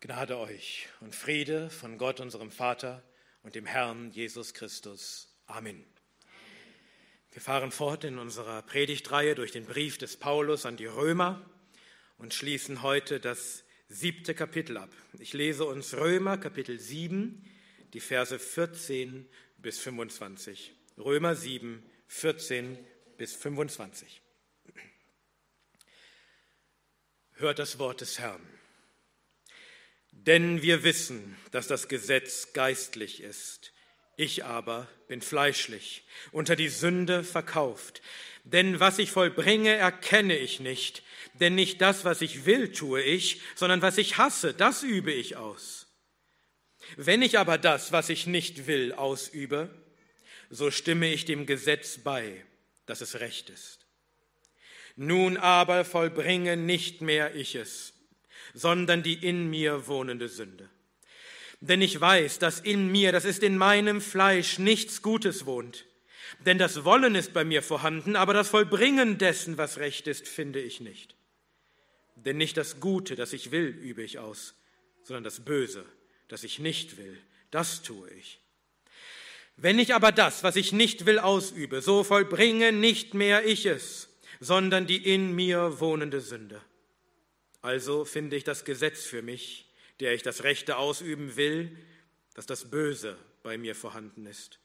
Gnade euch und Friede von Gott, unserem Vater und dem Herrn Jesus Christus. Amen. Wir fahren fort in unserer Predigtreihe durch den Brief des Paulus an die Römer und schließen heute das siebte Kapitel ab. Ich lese uns Römer Kapitel 7, die Verse 14 bis 25. Römer 7, 14 bis 25. Hört das Wort des Herrn. Denn wir wissen, dass das Gesetz geistlich ist. Ich aber bin fleischlich, unter die Sünde verkauft. Denn was ich vollbringe, erkenne ich nicht. Denn nicht das, was ich will, tue ich, sondern was ich hasse, das übe ich aus. Wenn ich aber das, was ich nicht will, ausübe, so stimme ich dem Gesetz bei, dass es recht ist. Nun aber vollbringe nicht mehr ich es, sondern die in mir wohnende Sünde. Denn ich weiß, dass in mir, das ist in meinem Fleisch, nichts Gutes wohnt. Denn das Wollen ist bei mir vorhanden, aber das Vollbringen dessen, was recht ist, finde ich nicht. Denn nicht das Gute, das ich will, übe ich aus, sondern das Böse, das ich nicht will, das tue ich. Wenn ich aber das, was ich nicht will, ausübe, so vollbringe nicht mehr ich es, sondern die in mir wohnende Sünde. Also finde ich das Gesetz für mich, der ich das Rechte ausüben will, dass das Böse bei mir vorhanden ist.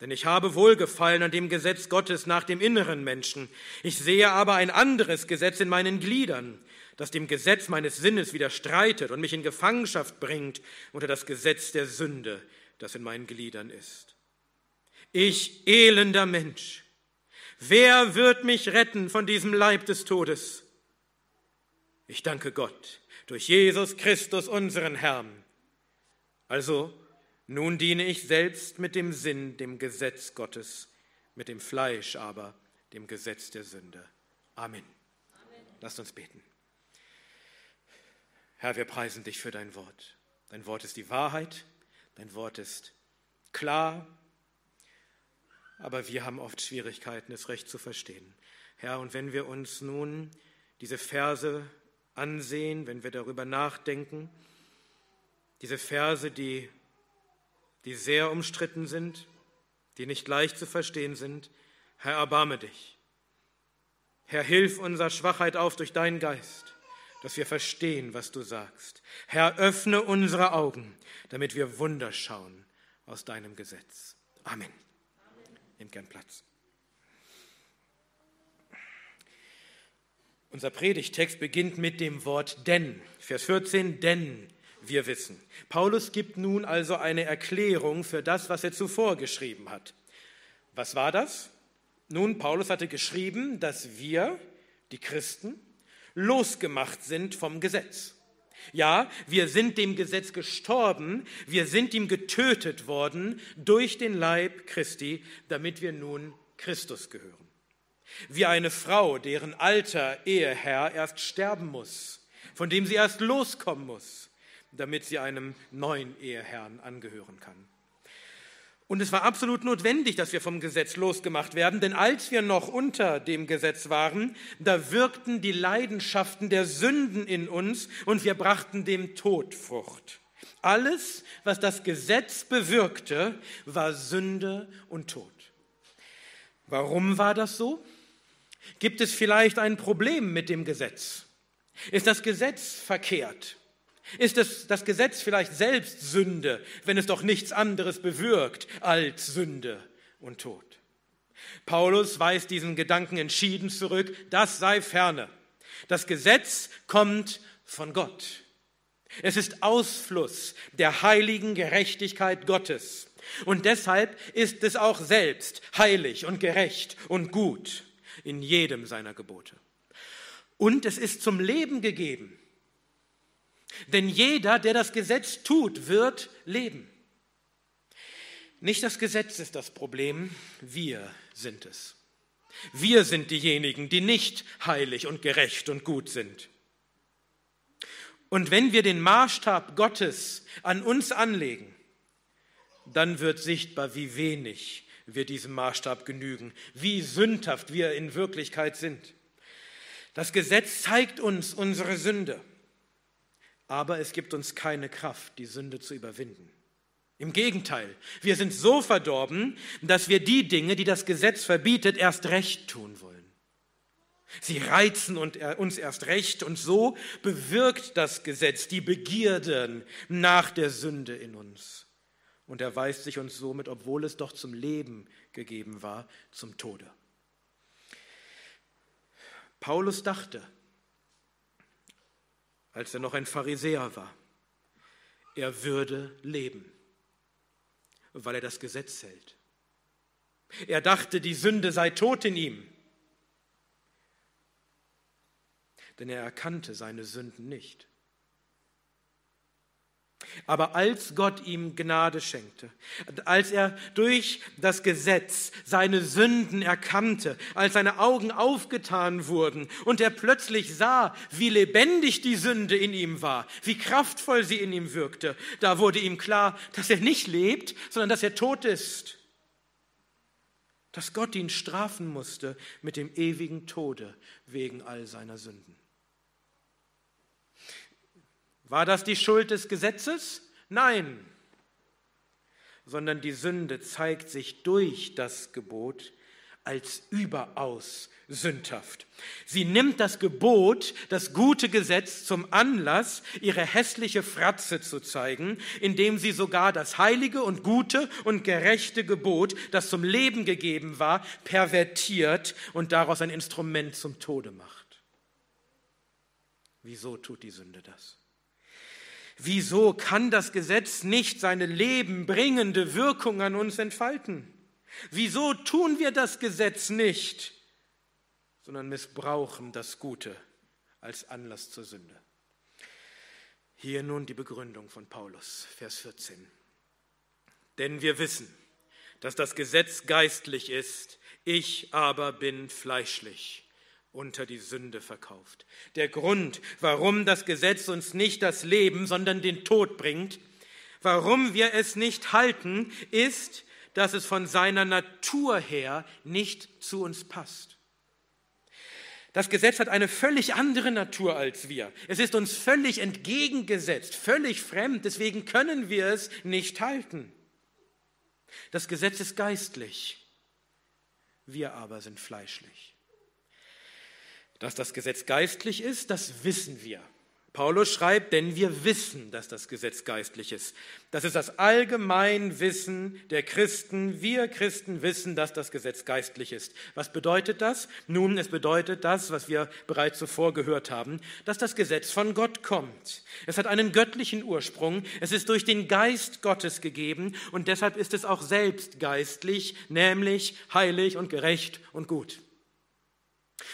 Denn ich habe Wohlgefallen an dem Gesetz Gottes nach dem inneren Menschen. Ich sehe aber ein anderes Gesetz in meinen Gliedern, das dem Gesetz meines Sinnes widerstreitet und mich in Gefangenschaft bringt unter das Gesetz der Sünde, das in meinen Gliedern ist. Ich elender Mensch, wer wird mich retten von diesem Leib des Todes? Ich danke Gott durch Jesus Christus, unseren Herrn. Also, nun diene ich selbst mit dem Sinn dem Gesetz Gottes, mit dem Fleisch aber dem Gesetz der Sünde. Amen. Amen. Lasst uns beten. Herr, wir preisen dich für dein Wort. Dein Wort ist die Wahrheit, dein Wort ist klar, aber wir haben oft Schwierigkeiten, es recht zu verstehen. Herr, und wenn wir uns nun diese Verse ansehen, wenn wir darüber nachdenken. Diese Verse, die, die sehr umstritten sind, die nicht leicht zu verstehen sind. Herr, erbarme dich. Herr, hilf unserer Schwachheit auf durch deinen Geist, dass wir verstehen, was du sagst. Herr, öffne unsere Augen, damit wir Wunder schauen aus deinem Gesetz. Amen. Amen. Nehmt gern Platz. Unser Predigtext beginnt mit dem Wort denn. Vers 14, denn wir wissen. Paulus gibt nun also eine Erklärung für das, was er zuvor geschrieben hat. Was war das? Nun, Paulus hatte geschrieben, dass wir, die Christen, losgemacht sind vom Gesetz. Ja, wir sind dem Gesetz gestorben, wir sind ihm getötet worden durch den Leib Christi, damit wir nun Christus gehören. Wie eine Frau, deren alter Eheherr erst sterben muss, von dem sie erst loskommen muss, damit sie einem neuen Eheherrn angehören kann. Und es war absolut notwendig, dass wir vom Gesetz losgemacht werden, denn als wir noch unter dem Gesetz waren, da wirkten die Leidenschaften der Sünden in uns und wir brachten dem Tod Frucht. Alles, was das Gesetz bewirkte, war Sünde und Tod. Warum war das so? Gibt es vielleicht ein Problem mit dem Gesetz? Ist das Gesetz verkehrt? Ist es, das Gesetz vielleicht selbst Sünde, wenn es doch nichts anderes bewirkt als Sünde und Tod? Paulus weist diesen Gedanken entschieden zurück, das sei ferne. Das Gesetz kommt von Gott. Es ist Ausfluss der heiligen Gerechtigkeit Gottes. Und deshalb ist es auch selbst heilig und gerecht und gut in jedem seiner Gebote. Und es ist zum Leben gegeben. Denn jeder, der das Gesetz tut, wird leben. Nicht das Gesetz ist das Problem, wir sind es. Wir sind diejenigen, die nicht heilig und gerecht und gut sind. Und wenn wir den Maßstab Gottes an uns anlegen, dann wird sichtbar, wie wenig wir diesem Maßstab genügen, wie sündhaft wir in Wirklichkeit sind. Das Gesetz zeigt uns unsere Sünde. aber es gibt uns keine Kraft, die Sünde zu überwinden. Im Gegenteil, wir sind so verdorben, dass wir die Dinge, die das Gesetz verbietet, erst recht tun wollen. Sie reizen uns erst recht und so bewirkt das Gesetz die Begierden nach der Sünde in uns und erweist sich uns somit, obwohl es doch zum Leben gegeben war, zum Tode. Paulus dachte, als er noch ein Pharisäer war, er würde leben, weil er das Gesetz hält. Er dachte, die Sünde sei tot in ihm, denn er erkannte seine Sünden nicht. Aber als Gott ihm Gnade schenkte, als er durch das Gesetz seine Sünden erkannte, als seine Augen aufgetan wurden und er plötzlich sah, wie lebendig die Sünde in ihm war, wie kraftvoll sie in ihm wirkte, da wurde ihm klar, dass er nicht lebt, sondern dass er tot ist, dass Gott ihn strafen musste mit dem ewigen Tode wegen all seiner Sünden. War das die Schuld des Gesetzes? Nein, sondern die Sünde zeigt sich durch das Gebot als überaus sündhaft. Sie nimmt das Gebot, das gute Gesetz zum Anlass, ihre hässliche Fratze zu zeigen, indem sie sogar das heilige und gute und gerechte Gebot, das zum Leben gegeben war, pervertiert und daraus ein Instrument zum Tode macht. Wieso tut die Sünde das? Wieso kann das Gesetz nicht seine lebenbringende Wirkung an uns entfalten? Wieso tun wir das Gesetz nicht, sondern missbrauchen das Gute als Anlass zur Sünde? Hier nun die Begründung von Paulus, Vers 14. Denn wir wissen, dass das Gesetz geistlich ist, ich aber bin fleischlich unter die Sünde verkauft. Der Grund, warum das Gesetz uns nicht das Leben, sondern den Tod bringt, warum wir es nicht halten, ist, dass es von seiner Natur her nicht zu uns passt. Das Gesetz hat eine völlig andere Natur als wir. Es ist uns völlig entgegengesetzt, völlig fremd, deswegen können wir es nicht halten. Das Gesetz ist geistlich, wir aber sind fleischlich. Dass das Gesetz geistlich ist, das wissen wir. Paulus schreibt, denn wir wissen, dass das Gesetz geistlich ist. Das ist das Allgemeinwissen der Christen. Wir Christen wissen, dass das Gesetz geistlich ist. Was bedeutet das? Nun, es bedeutet das, was wir bereits zuvor gehört haben, dass das Gesetz von Gott kommt. Es hat einen göttlichen Ursprung. Es ist durch den Geist Gottes gegeben und deshalb ist es auch selbst geistlich, nämlich heilig und gerecht und gut.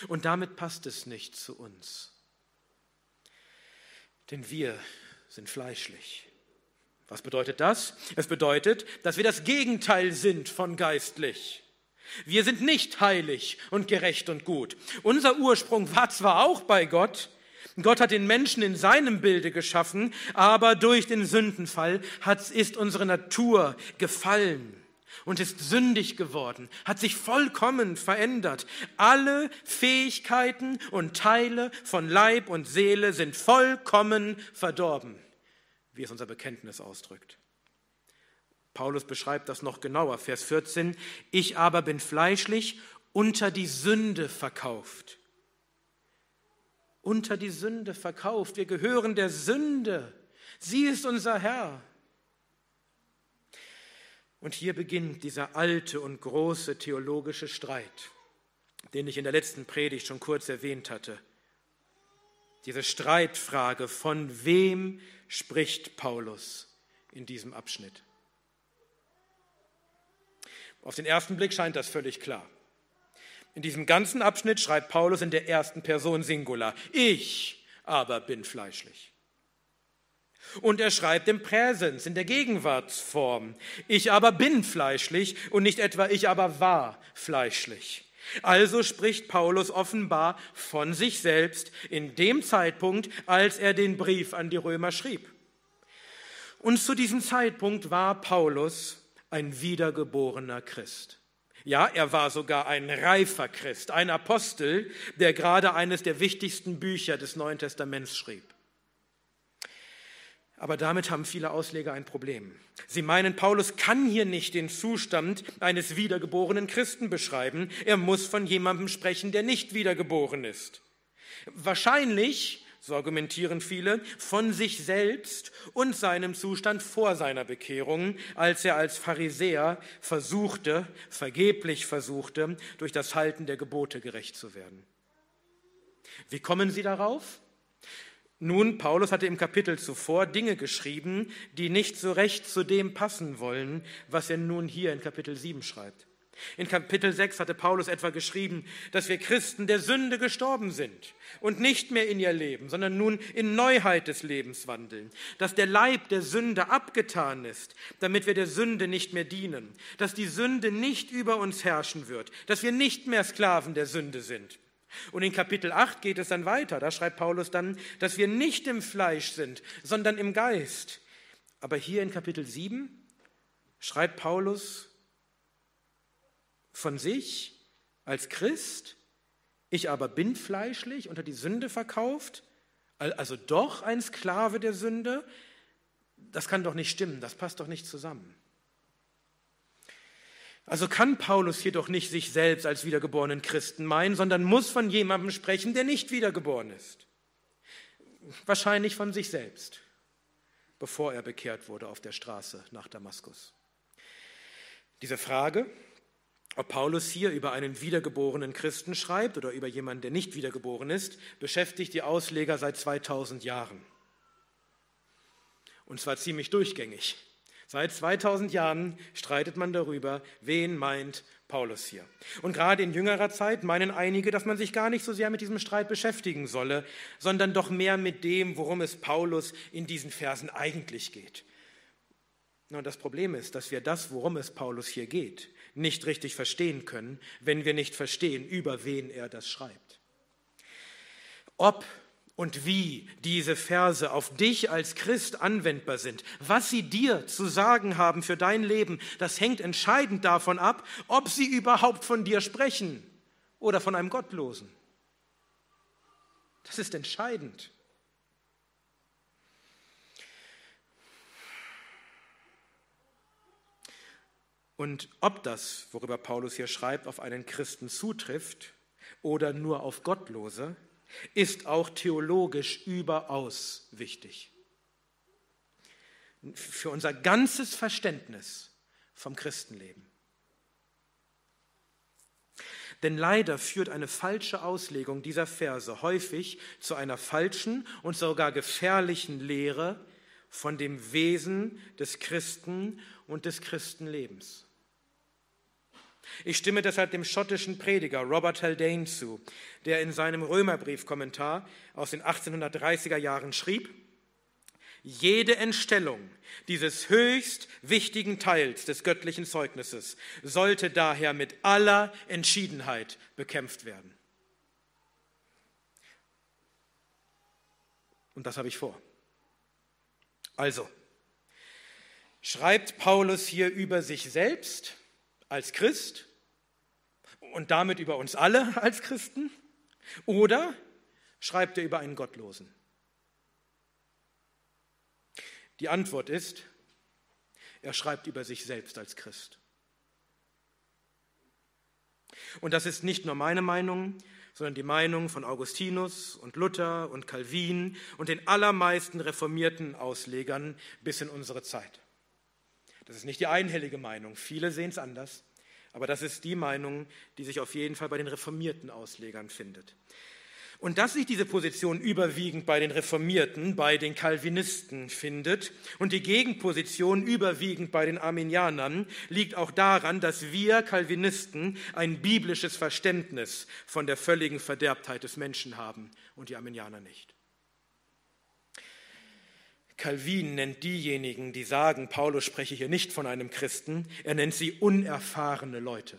Und damit passt es nicht zu uns. Denn wir sind fleischlich. Was bedeutet das? Es bedeutet, dass wir das Gegenteil sind von geistlich. Wir sind nicht heilig und gerecht und gut. Unser Ursprung war zwar auch bei Gott, Gott hat den Menschen in seinem Bilde geschaffen, aber durch den Sündenfall ist unsere Natur gefallen und ist sündig geworden, hat sich vollkommen verändert. Alle Fähigkeiten und Teile von Leib und Seele sind vollkommen verdorben, wie es unser Bekenntnis ausdrückt. Paulus beschreibt das noch genauer, Vers 14. Ich aber bin fleischlich unter die Sünde verkauft. Unter die Sünde verkauft. Wir gehören der Sünde. Sie ist unser Herr. Und hier beginnt dieser alte und große theologische Streit, den ich in der letzten Predigt schon kurz erwähnt hatte. Diese Streitfrage, von wem spricht Paulus in diesem Abschnitt? Auf den ersten Blick scheint das völlig klar. In diesem ganzen Abschnitt schreibt Paulus in der ersten Person Singular. Ich aber bin fleischlich. Und er schreibt im Präsens, in der Gegenwartsform. Ich aber bin fleischlich und nicht etwa ich aber war fleischlich. Also spricht Paulus offenbar von sich selbst in dem Zeitpunkt, als er den Brief an die Römer schrieb. Und zu diesem Zeitpunkt war Paulus ein wiedergeborener Christ. Ja, er war sogar ein reifer Christ, ein Apostel, der gerade eines der wichtigsten Bücher des Neuen Testaments schrieb. Aber damit haben viele Ausleger ein Problem. Sie meinen, Paulus kann hier nicht den Zustand eines wiedergeborenen Christen beschreiben. Er muss von jemandem sprechen, der nicht wiedergeboren ist. Wahrscheinlich, so argumentieren viele, von sich selbst und seinem Zustand vor seiner Bekehrung, als er als Pharisäer versuchte, vergeblich versuchte, durch das Halten der Gebote gerecht zu werden. Wie kommen Sie darauf? Nun, Paulus hatte im Kapitel zuvor Dinge geschrieben, die nicht so recht zu dem passen wollen, was er nun hier in Kapitel 7 schreibt. In Kapitel 6 hatte Paulus etwa geschrieben, dass wir Christen der Sünde gestorben sind und nicht mehr in ihr leben, sondern nun in Neuheit des Lebens wandeln, dass der Leib der Sünde abgetan ist, damit wir der Sünde nicht mehr dienen, dass die Sünde nicht über uns herrschen wird, dass wir nicht mehr Sklaven der Sünde sind. Und in Kapitel 8 geht es dann weiter. Da schreibt Paulus dann, dass wir nicht im Fleisch sind, sondern im Geist. Aber hier in Kapitel 7 schreibt Paulus von sich als Christ, ich aber bin fleischlich, unter die Sünde verkauft, also doch ein Sklave der Sünde. Das kann doch nicht stimmen, das passt doch nicht zusammen. Also kann Paulus hier doch nicht sich selbst als wiedergeborenen Christen meinen, sondern muss von jemandem sprechen, der nicht wiedergeboren ist. Wahrscheinlich von sich selbst, bevor er bekehrt wurde auf der Straße nach Damaskus. Diese Frage, ob Paulus hier über einen wiedergeborenen Christen schreibt oder über jemanden, der nicht wiedergeboren ist, beschäftigt die Ausleger seit 2000 Jahren. Und zwar ziemlich durchgängig. Seit 2000 Jahren streitet man darüber, wen meint Paulus hier. Und gerade in jüngerer Zeit meinen einige, dass man sich gar nicht so sehr mit diesem Streit beschäftigen solle, sondern doch mehr mit dem, worum es Paulus in diesen Versen eigentlich geht. Und das Problem ist, dass wir das, worum es Paulus hier geht, nicht richtig verstehen können, wenn wir nicht verstehen, über wen er das schreibt. Ob und wie diese Verse auf dich als Christ anwendbar sind, was sie dir zu sagen haben für dein Leben, das hängt entscheidend davon ab, ob sie überhaupt von dir sprechen oder von einem Gottlosen. Das ist entscheidend. Und ob das, worüber Paulus hier schreibt, auf einen Christen zutrifft oder nur auf Gottlose, ist auch theologisch überaus wichtig. Für unser ganzes Verständnis vom Christenleben. Denn leider führt eine falsche Auslegung dieser Verse häufig zu einer falschen und sogar gefährlichen Lehre von dem Wesen des Christen und des Christenlebens. Ich stimme deshalb dem schottischen Prediger Robert Haldane zu, der in seinem Römerbriefkommentar aus den 1830er Jahren schrieb, jede Entstellung dieses höchst wichtigen Teils des göttlichen Zeugnisses sollte daher mit aller Entschiedenheit bekämpft werden. Und das habe ich vor. Also, schreibt Paulus hier über sich selbst als Christ und damit über uns alle als Christen? Oder schreibt er über einen Gottlosen? Die Antwort ist, er schreibt über sich selbst als Christ. Und das ist nicht nur meine Meinung, sondern die Meinung von Augustinus und Luther und Calvin und den allermeisten reformierten Auslegern bis in unsere Zeit. Das ist nicht die einhellige Meinung. Viele sehen es anders. Aber das ist die Meinung, die sich auf jeden Fall bei den reformierten Auslegern findet. Und dass sich diese Position überwiegend bei den Reformierten, bei den Calvinisten findet und die Gegenposition überwiegend bei den Arminianern, liegt auch daran, dass wir Calvinisten ein biblisches Verständnis von der völligen Verderbtheit des Menschen haben und die Arminianer nicht. Calvin nennt diejenigen, die sagen, Paulus spreche hier nicht von einem Christen, er nennt sie unerfahrene Leute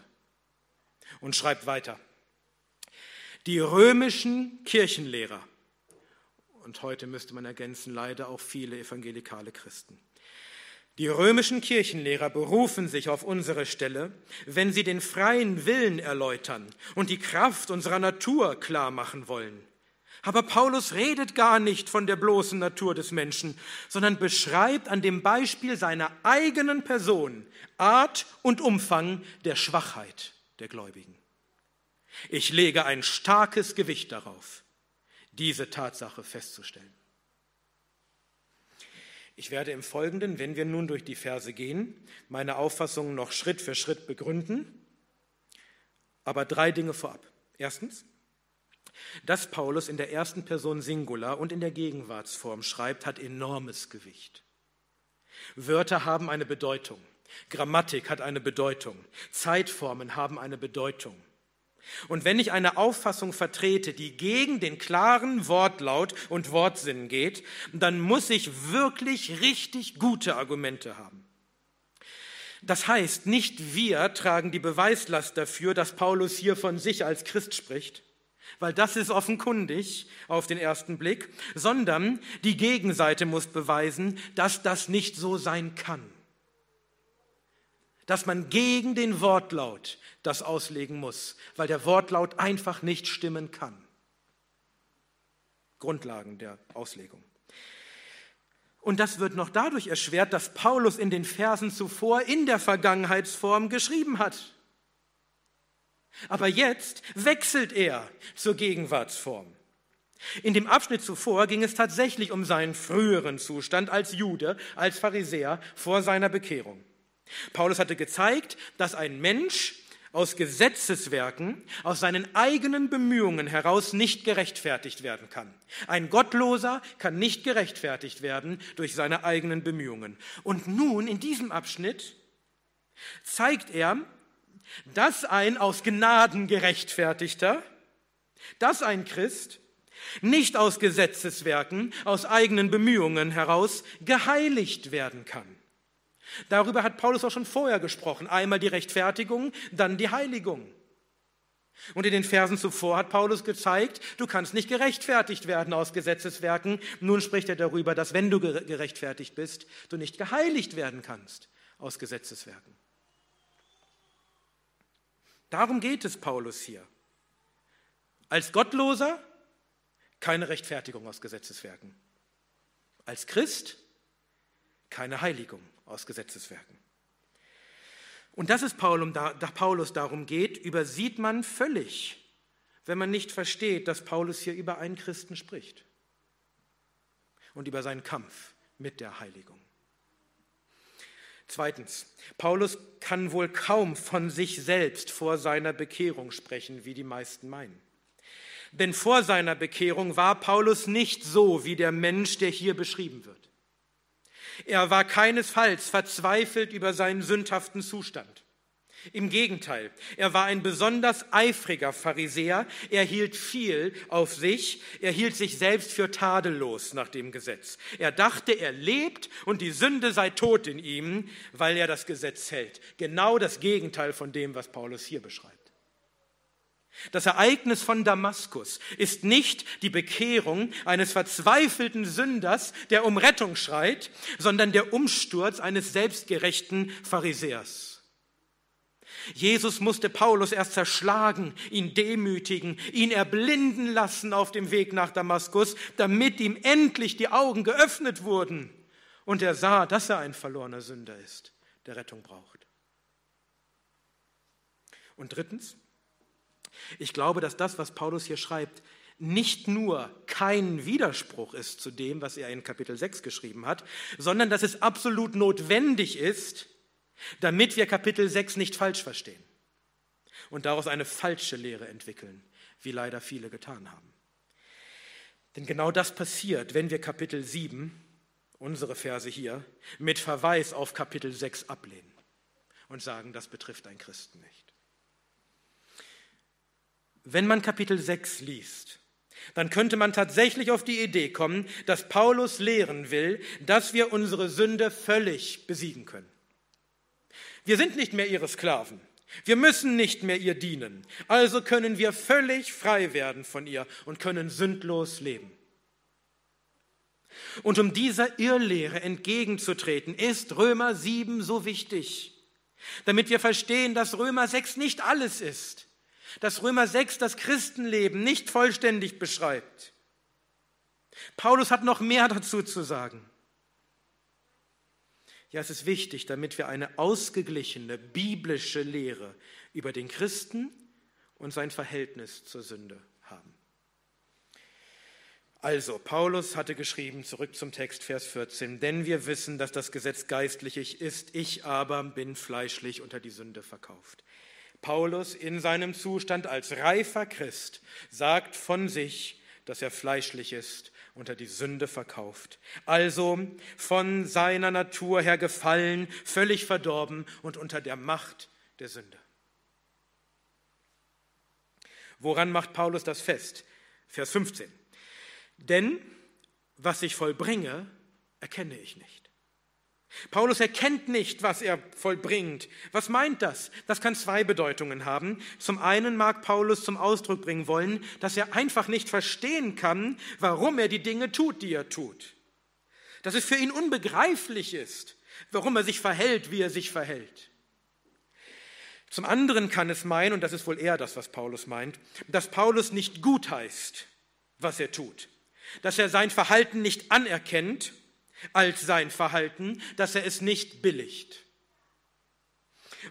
und schreibt weiter. Die römischen Kirchenlehrer, und heute müsste man ergänzen, leider auch viele evangelikale Christen, die römischen Kirchenlehrer berufen sich auf unsere Stelle, wenn sie den freien Willen erläutern und die Kraft unserer Natur klar machen wollen. Aber Paulus redet gar nicht von der bloßen Natur des Menschen, sondern beschreibt an dem Beispiel seiner eigenen Person Art und Umfang der Schwachheit der Gläubigen. Ich lege ein starkes Gewicht darauf, diese Tatsache festzustellen. Ich werde im Folgenden, wenn wir nun durch die Verse gehen, meine Auffassungen noch Schritt für Schritt begründen, aber drei Dinge vorab. Erstens, dass Paulus in der ersten Person Singular und in der Gegenwartsform schreibt, hat enormes Gewicht. Wörter haben eine Bedeutung, Grammatik hat eine Bedeutung, Zeitformen haben eine Bedeutung. Und wenn ich eine Auffassung vertrete, die gegen den klaren Wortlaut und Wortsinn geht, dann muss ich wirklich richtig gute Argumente haben. Das heißt, nicht wir tragen die Beweislast dafür, dass Paulus hier von sich als Christ spricht, weil das ist offenkundig auf den ersten Blick, sondern die Gegenseite muss beweisen, dass das nicht so sein kann. Dass man gegen den Wortlaut das auslegen muss, weil der Wortlaut einfach nicht stimmen kann. Grundlagen der Auslegung. Und das wird noch dadurch erschwert, dass Paulus in den Versen zuvor in der Vergangenheitsform geschrieben hat. Aber jetzt wechselt er zur Gegenwartsform. In dem Abschnitt zuvor ging es tatsächlich um seinen früheren Zustand als Jude, als Pharisäer vor seiner Bekehrung. Paulus hatte gezeigt, dass ein Mensch aus Gesetzeswerken, aus seinen eigenen Bemühungen heraus nicht gerechtfertigt werden kann. Ein Gottloser kann nicht gerechtfertigt werden durch seine eigenen Bemühungen. Und nun in diesem Abschnitt zeigt er, dass ein aus Gnaden gerechtfertigter, dass ein Christ nicht aus Gesetzeswerken, aus eigenen Bemühungen heraus geheiligt werden kann. Darüber hat Paulus auch schon vorher gesprochen. Einmal die Rechtfertigung, dann die Heiligung. Und in den Versen zuvor hat Paulus gezeigt, du kannst nicht gerechtfertigt werden aus Gesetzeswerken. Nun spricht er darüber, dass wenn du gerechtfertigt bist, du nicht geheiligt werden kannst aus Gesetzeswerken. Darum geht es Paulus hier. Als Gottloser keine Rechtfertigung aus Gesetzeswerken. Als Christ keine Heiligung aus Gesetzeswerken. Und dass es Paulus darum geht, übersieht man völlig, wenn man nicht versteht, dass Paulus hier über einen Christen spricht und über seinen Kampf mit der Heiligung. Zweitens, Paulus kann wohl kaum von sich selbst vor seiner Bekehrung sprechen, wie die meisten meinen. Denn vor seiner Bekehrung war Paulus nicht so wie der Mensch, der hier beschrieben wird. Er war keinesfalls verzweifelt über seinen sündhaften Zustand. Im Gegenteil, er war ein besonders eifriger Pharisäer, er hielt viel auf sich, er hielt sich selbst für tadellos nach dem Gesetz. Er dachte, er lebt und die Sünde sei tot in ihm, weil er das Gesetz hält. Genau das Gegenteil von dem, was Paulus hier beschreibt. Das Ereignis von Damaskus ist nicht die Bekehrung eines verzweifelten Sünders, der um Rettung schreit, sondern der Umsturz eines selbstgerechten Pharisäers. Jesus musste Paulus erst zerschlagen, ihn demütigen, ihn erblinden lassen auf dem Weg nach Damaskus, damit ihm endlich die Augen geöffnet wurden und er sah, dass er ein verlorener Sünder ist, der Rettung braucht. Und drittens, ich glaube, dass das, was Paulus hier schreibt, nicht nur kein Widerspruch ist zu dem, was er in Kapitel 6 geschrieben hat, sondern dass es absolut notwendig ist, damit wir Kapitel 6 nicht falsch verstehen und daraus eine falsche Lehre entwickeln, wie leider viele getan haben. Denn genau das passiert, wenn wir Kapitel 7, unsere Verse hier, mit Verweis auf Kapitel 6 ablehnen und sagen, das betrifft ein Christen nicht. Wenn man Kapitel 6 liest, dann könnte man tatsächlich auf die Idee kommen, dass Paulus lehren will, dass wir unsere Sünde völlig besiegen können. Wir sind nicht mehr ihre Sklaven. Wir müssen nicht mehr ihr dienen. Also können wir völlig frei werden von ihr und können sündlos leben. Und um dieser Irrlehre entgegenzutreten, ist Römer 7 so wichtig, damit wir verstehen, dass Römer 6 nicht alles ist, dass Römer 6 das Christenleben nicht vollständig beschreibt, Paulus hat noch mehr dazu zu sagen. Ja, es ist wichtig, damit wir eine ausgeglichene biblische Lehre über den Christen und sein Verhältnis zur Sünde haben. Also, Paulus hatte geschrieben, zurück zum Text, Vers 14, denn wir wissen, dass das Gesetz geistlich ist, ich aber bin fleischlich unter die Sünde verkauft. Paulus in seinem Zustand als reifer Christ sagt von sich, dass er fleischlich ist, unter die Sünde verkauft. Also von seiner Natur her gefallen, völlig verdorben und unter der Macht der Sünde. Woran macht Paulus das fest? Vers 15. Denn was ich vollbringe, erkenne ich nicht. Paulus erkennt nicht, was er vollbringt. Was meint das? Das kann zwei Bedeutungen haben. Zum einen mag Paulus zum Ausdruck bringen wollen, dass er einfach nicht verstehen kann, warum er die Dinge tut, die er tut. Dass es für ihn unbegreiflich ist, warum er sich verhält, wie er sich verhält. Zum anderen kann es meinen, und das ist wohl eher das, was Paulus meint, dass Paulus nicht gut heißt, was er tut. Dass er sein Verhalten nicht anerkennt als sein Verhalten, dass er es nicht billigt.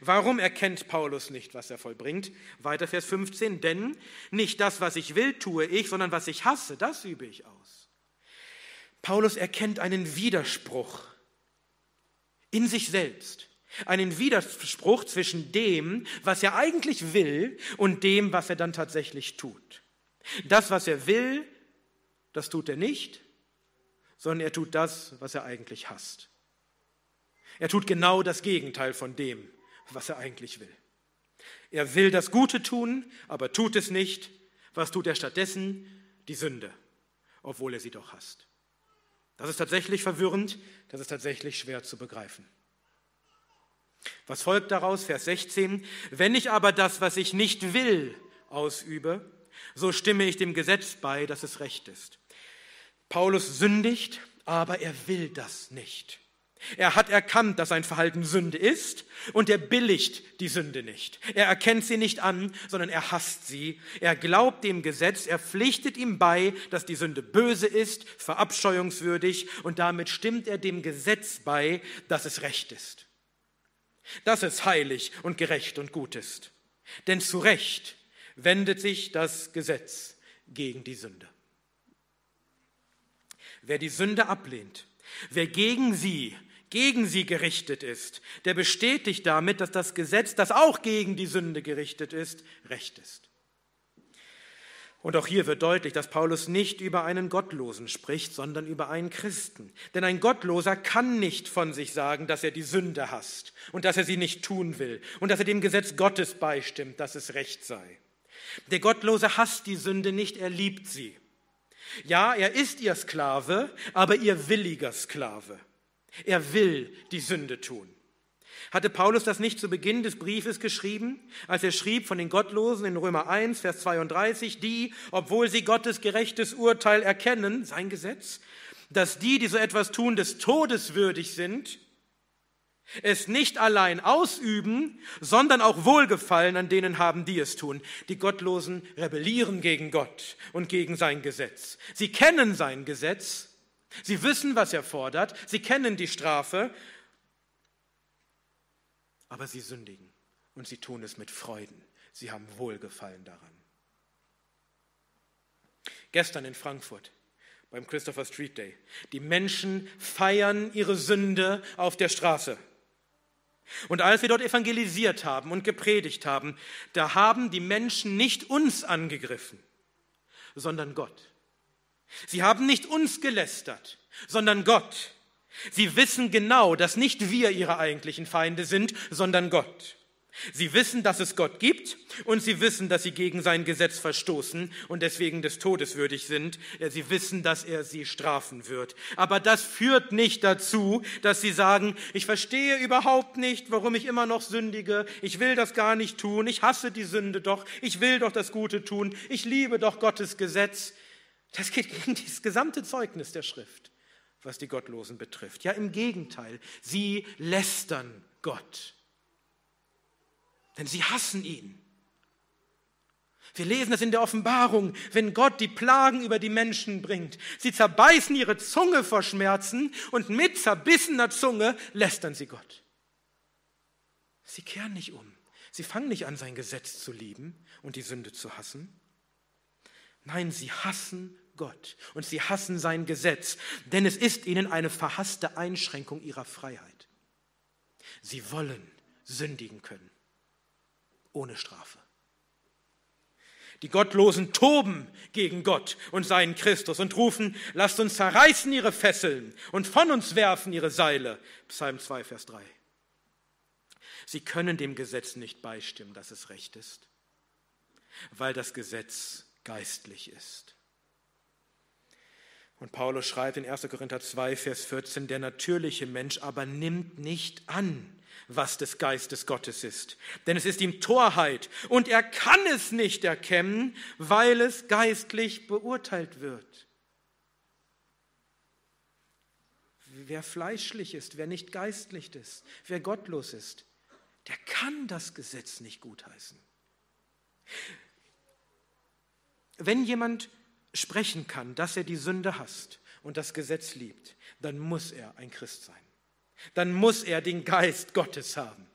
Warum erkennt Paulus nicht, was er vollbringt? Weiter Vers 15, denn nicht das, was ich will, tue ich, sondern was ich hasse, das übe ich aus. Paulus erkennt einen Widerspruch in sich selbst, einen Widerspruch zwischen dem, was er eigentlich will und dem, was er dann tatsächlich tut. Das, was er will, das tut er nicht sondern er tut das, was er eigentlich hasst. Er tut genau das Gegenteil von dem, was er eigentlich will. Er will das Gute tun, aber tut es nicht. Was tut er stattdessen? Die Sünde, obwohl er sie doch hasst. Das ist tatsächlich verwirrend, das ist tatsächlich schwer zu begreifen. Was folgt daraus? Vers 16. Wenn ich aber das, was ich nicht will, ausübe, so stimme ich dem Gesetz bei, dass es recht ist. Paulus sündigt, aber er will das nicht. Er hat erkannt, dass sein Verhalten Sünde ist und er billigt die Sünde nicht. Er erkennt sie nicht an, sondern er hasst sie. Er glaubt dem Gesetz, er pflichtet ihm bei, dass die Sünde böse ist, verabscheuungswürdig und damit stimmt er dem Gesetz bei, dass es recht ist. Dass es heilig und gerecht und gut ist. Denn zu Recht wendet sich das Gesetz gegen die Sünde. Wer die Sünde ablehnt, wer gegen sie, gegen sie gerichtet ist, der bestätigt damit, dass das Gesetz, das auch gegen die Sünde gerichtet ist, recht ist. Und auch hier wird deutlich, dass Paulus nicht über einen Gottlosen spricht, sondern über einen Christen. Denn ein Gottloser kann nicht von sich sagen, dass er die Sünde hasst und dass er sie nicht tun will und dass er dem Gesetz Gottes beistimmt, dass es recht sei. Der Gottlose hasst die Sünde nicht, er liebt sie. Ja, er ist ihr Sklave, aber ihr williger Sklave. Er will die Sünde tun. Hatte Paulus das nicht zu Beginn des Briefes geschrieben, als er schrieb von den Gottlosen in Römer 1, Vers 32, die, obwohl sie Gottes gerechtes Urteil erkennen, sein Gesetz, dass die, die so etwas tun, des Todes würdig sind, es nicht allein ausüben, sondern auch Wohlgefallen an denen haben, die es tun. Die Gottlosen rebellieren gegen Gott und gegen sein Gesetz. Sie kennen sein Gesetz, sie wissen, was er fordert, sie kennen die Strafe, aber sie sündigen und sie tun es mit Freuden. Sie haben Wohlgefallen daran. Gestern in Frankfurt beim Christopher Street Day. Die Menschen feiern ihre Sünde auf der Straße. Und als wir dort evangelisiert haben und gepredigt haben, da haben die Menschen nicht uns angegriffen, sondern Gott. Sie haben nicht uns gelästert, sondern Gott. Sie wissen genau, dass nicht wir ihre eigentlichen Feinde sind, sondern Gott. Sie wissen, dass es Gott gibt und sie wissen, dass sie gegen sein Gesetz verstoßen und deswegen des Todes würdig sind. Sie wissen, dass er sie strafen wird. Aber das führt nicht dazu, dass sie sagen, ich verstehe überhaupt nicht, warum ich immer noch sündige. Ich will das gar nicht tun. Ich hasse die Sünde doch. Ich will doch das Gute tun. Ich liebe doch Gottes Gesetz. Das geht gegen das gesamte Zeugnis der Schrift, was die Gottlosen betrifft. Ja, im Gegenteil. Sie lästern Gott denn sie hassen ihn. Wir lesen es in der Offenbarung, wenn Gott die Plagen über die Menschen bringt. Sie zerbeißen ihre Zunge vor Schmerzen und mit zerbissener Zunge lästern sie Gott. Sie kehren nicht um. Sie fangen nicht an, sein Gesetz zu lieben und die Sünde zu hassen. Nein, sie hassen Gott und sie hassen sein Gesetz, denn es ist ihnen eine verhasste Einschränkung ihrer Freiheit. Sie wollen sündigen können, ohne Strafe. Die Gottlosen toben gegen Gott und seinen Christus und rufen, lasst uns zerreißen ihre Fesseln und von uns werfen ihre Seile. Psalm 2, Vers 3. Sie können dem Gesetz nicht beistimmen, dass es recht ist, weil das Gesetz geistlich ist. Und Paulus schreibt in 1. Korinther 2, Vers 14, der natürliche Mensch aber nimmt nicht an, was des Geistes Gottes ist. Denn es ist ihm Torheit und er kann es nicht erkennen, weil es geistlich beurteilt wird. Wer fleischlich ist, wer nicht geistlich ist, wer gottlos ist, der kann das Gesetz nicht gutheißen. Wenn jemand sprechen kann, dass er die Sünde hasst und das Gesetz liebt, dann muss er ein Christ sein dann muss er den Geist Gottes haben.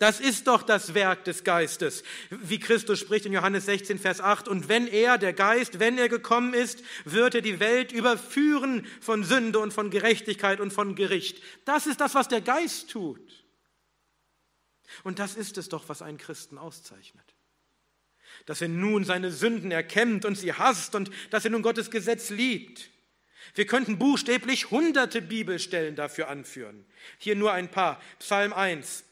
Das ist doch das Werk des Geistes, wie Christus spricht in Johannes 16, Vers 8. Und wenn er, der Geist, wenn er gekommen ist, wird er die Welt überführen von Sünde und von Gerechtigkeit und von Gericht. Das ist das, was der Geist tut. Und das ist es doch, was einen Christen auszeichnet. Dass er nun seine Sünden erkennt und sie hasst und dass er nun Gottes Gesetz liebt. Wir könnten buchstäblich hunderte Bibelstellen dafür anführen. Hier nur ein paar. Psalm 1,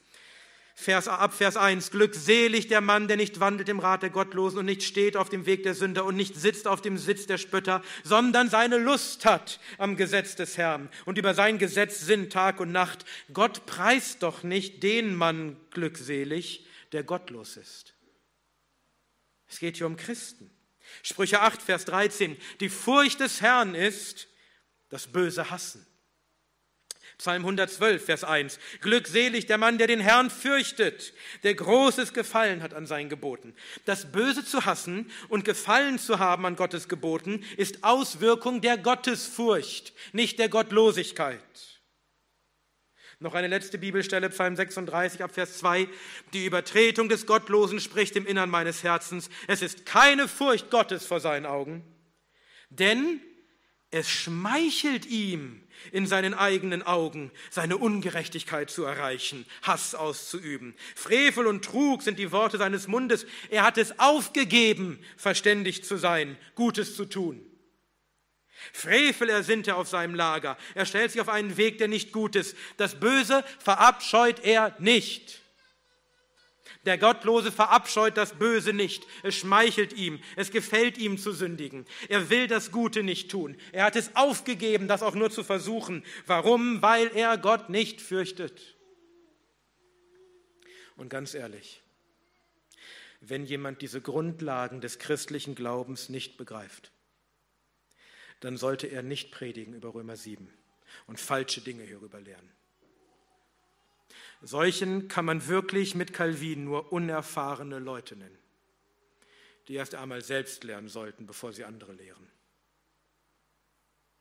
Vers, ab Vers 1. Glückselig der Mann, der nicht wandelt im Rat der Gottlosen und nicht steht auf dem Weg der Sünder und nicht sitzt auf dem Sitz der Spötter, sondern seine Lust hat am Gesetz des Herrn und über sein Gesetz sind Tag und Nacht. Gott preist doch nicht den Mann glückselig, der gottlos ist. Es geht hier um Christen. Sprüche 8, Vers 13. Die Furcht des Herrn ist das Böse hassen. Psalm 112, Vers 1. Glückselig der Mann, der den Herrn fürchtet, der großes Gefallen hat an seinen Geboten. Das Böse zu hassen und Gefallen zu haben an Gottes Geboten ist Auswirkung der Gottesfurcht, nicht der Gottlosigkeit. Noch eine letzte Bibelstelle, Psalm 36 ab Vers 2. Die Übertretung des Gottlosen spricht im Innern meines Herzens. Es ist keine Furcht Gottes vor seinen Augen, denn es schmeichelt ihm in seinen eigenen Augen, seine Ungerechtigkeit zu erreichen, Hass auszuüben. Frevel und Trug sind die Worte seines Mundes. Er hat es aufgegeben, verständig zu sein, Gutes zu tun. Frevel ersinnt er auf seinem Lager. Er stellt sich auf einen Weg, der nicht gut ist. Das Böse verabscheut er nicht. Der Gottlose verabscheut das Böse nicht. Es schmeichelt ihm. Es gefällt ihm zu sündigen. Er will das Gute nicht tun. Er hat es aufgegeben, das auch nur zu versuchen. Warum? Weil er Gott nicht fürchtet. Und ganz ehrlich, wenn jemand diese Grundlagen des christlichen Glaubens nicht begreift, dann sollte er nicht predigen über Römer 7 und falsche Dinge hierüber lernen. Solchen kann man wirklich mit Calvin nur unerfahrene Leute nennen, die erst einmal selbst lernen sollten, bevor sie andere lehren.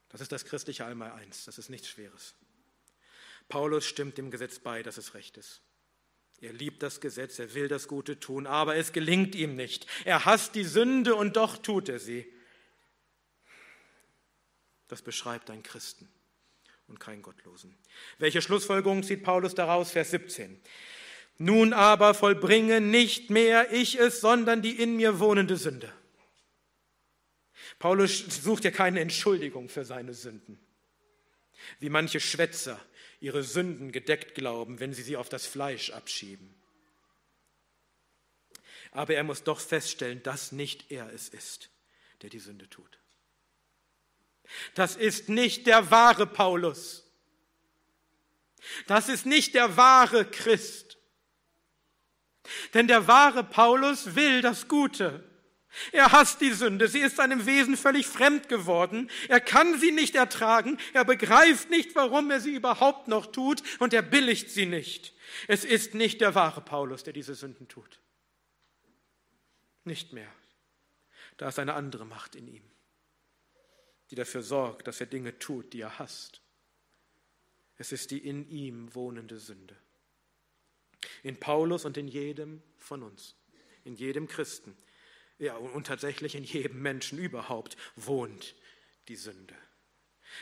Das ist das christliche Einmal eins, das ist nichts Schweres. Paulus stimmt dem Gesetz bei, dass es recht ist. Er liebt das Gesetz, er will das Gute tun, aber es gelingt ihm nicht. Er hasst die Sünde und doch tut er sie. Das beschreibt ein Christen und keinen Gottlosen. Welche Schlussfolgerung zieht Paulus daraus? Vers 17. Nun aber vollbringe nicht mehr ich es, sondern die in mir wohnende Sünde. Paulus sucht ja keine Entschuldigung für seine Sünden. Wie manche Schwätzer ihre Sünden gedeckt glauben, wenn sie sie auf das Fleisch abschieben. Aber er muss doch feststellen, dass nicht er es ist, der die Sünde tut. Das ist nicht der wahre Paulus. Das ist nicht der wahre Christ. Denn der wahre Paulus will das Gute. Er hasst die Sünde. Sie ist seinem Wesen völlig fremd geworden. Er kann sie nicht ertragen. Er begreift nicht, warum er sie überhaupt noch tut und er billigt sie nicht. Es ist nicht der wahre Paulus, der diese Sünden tut. Nicht mehr. Da ist eine andere Macht in ihm, die dafür sorgt, dass er Dinge tut, die er hasst. Es ist die in ihm wohnende Sünde. In Paulus und in jedem von uns, in jedem Christen, ja, und tatsächlich in jedem Menschen überhaupt wohnt die Sünde.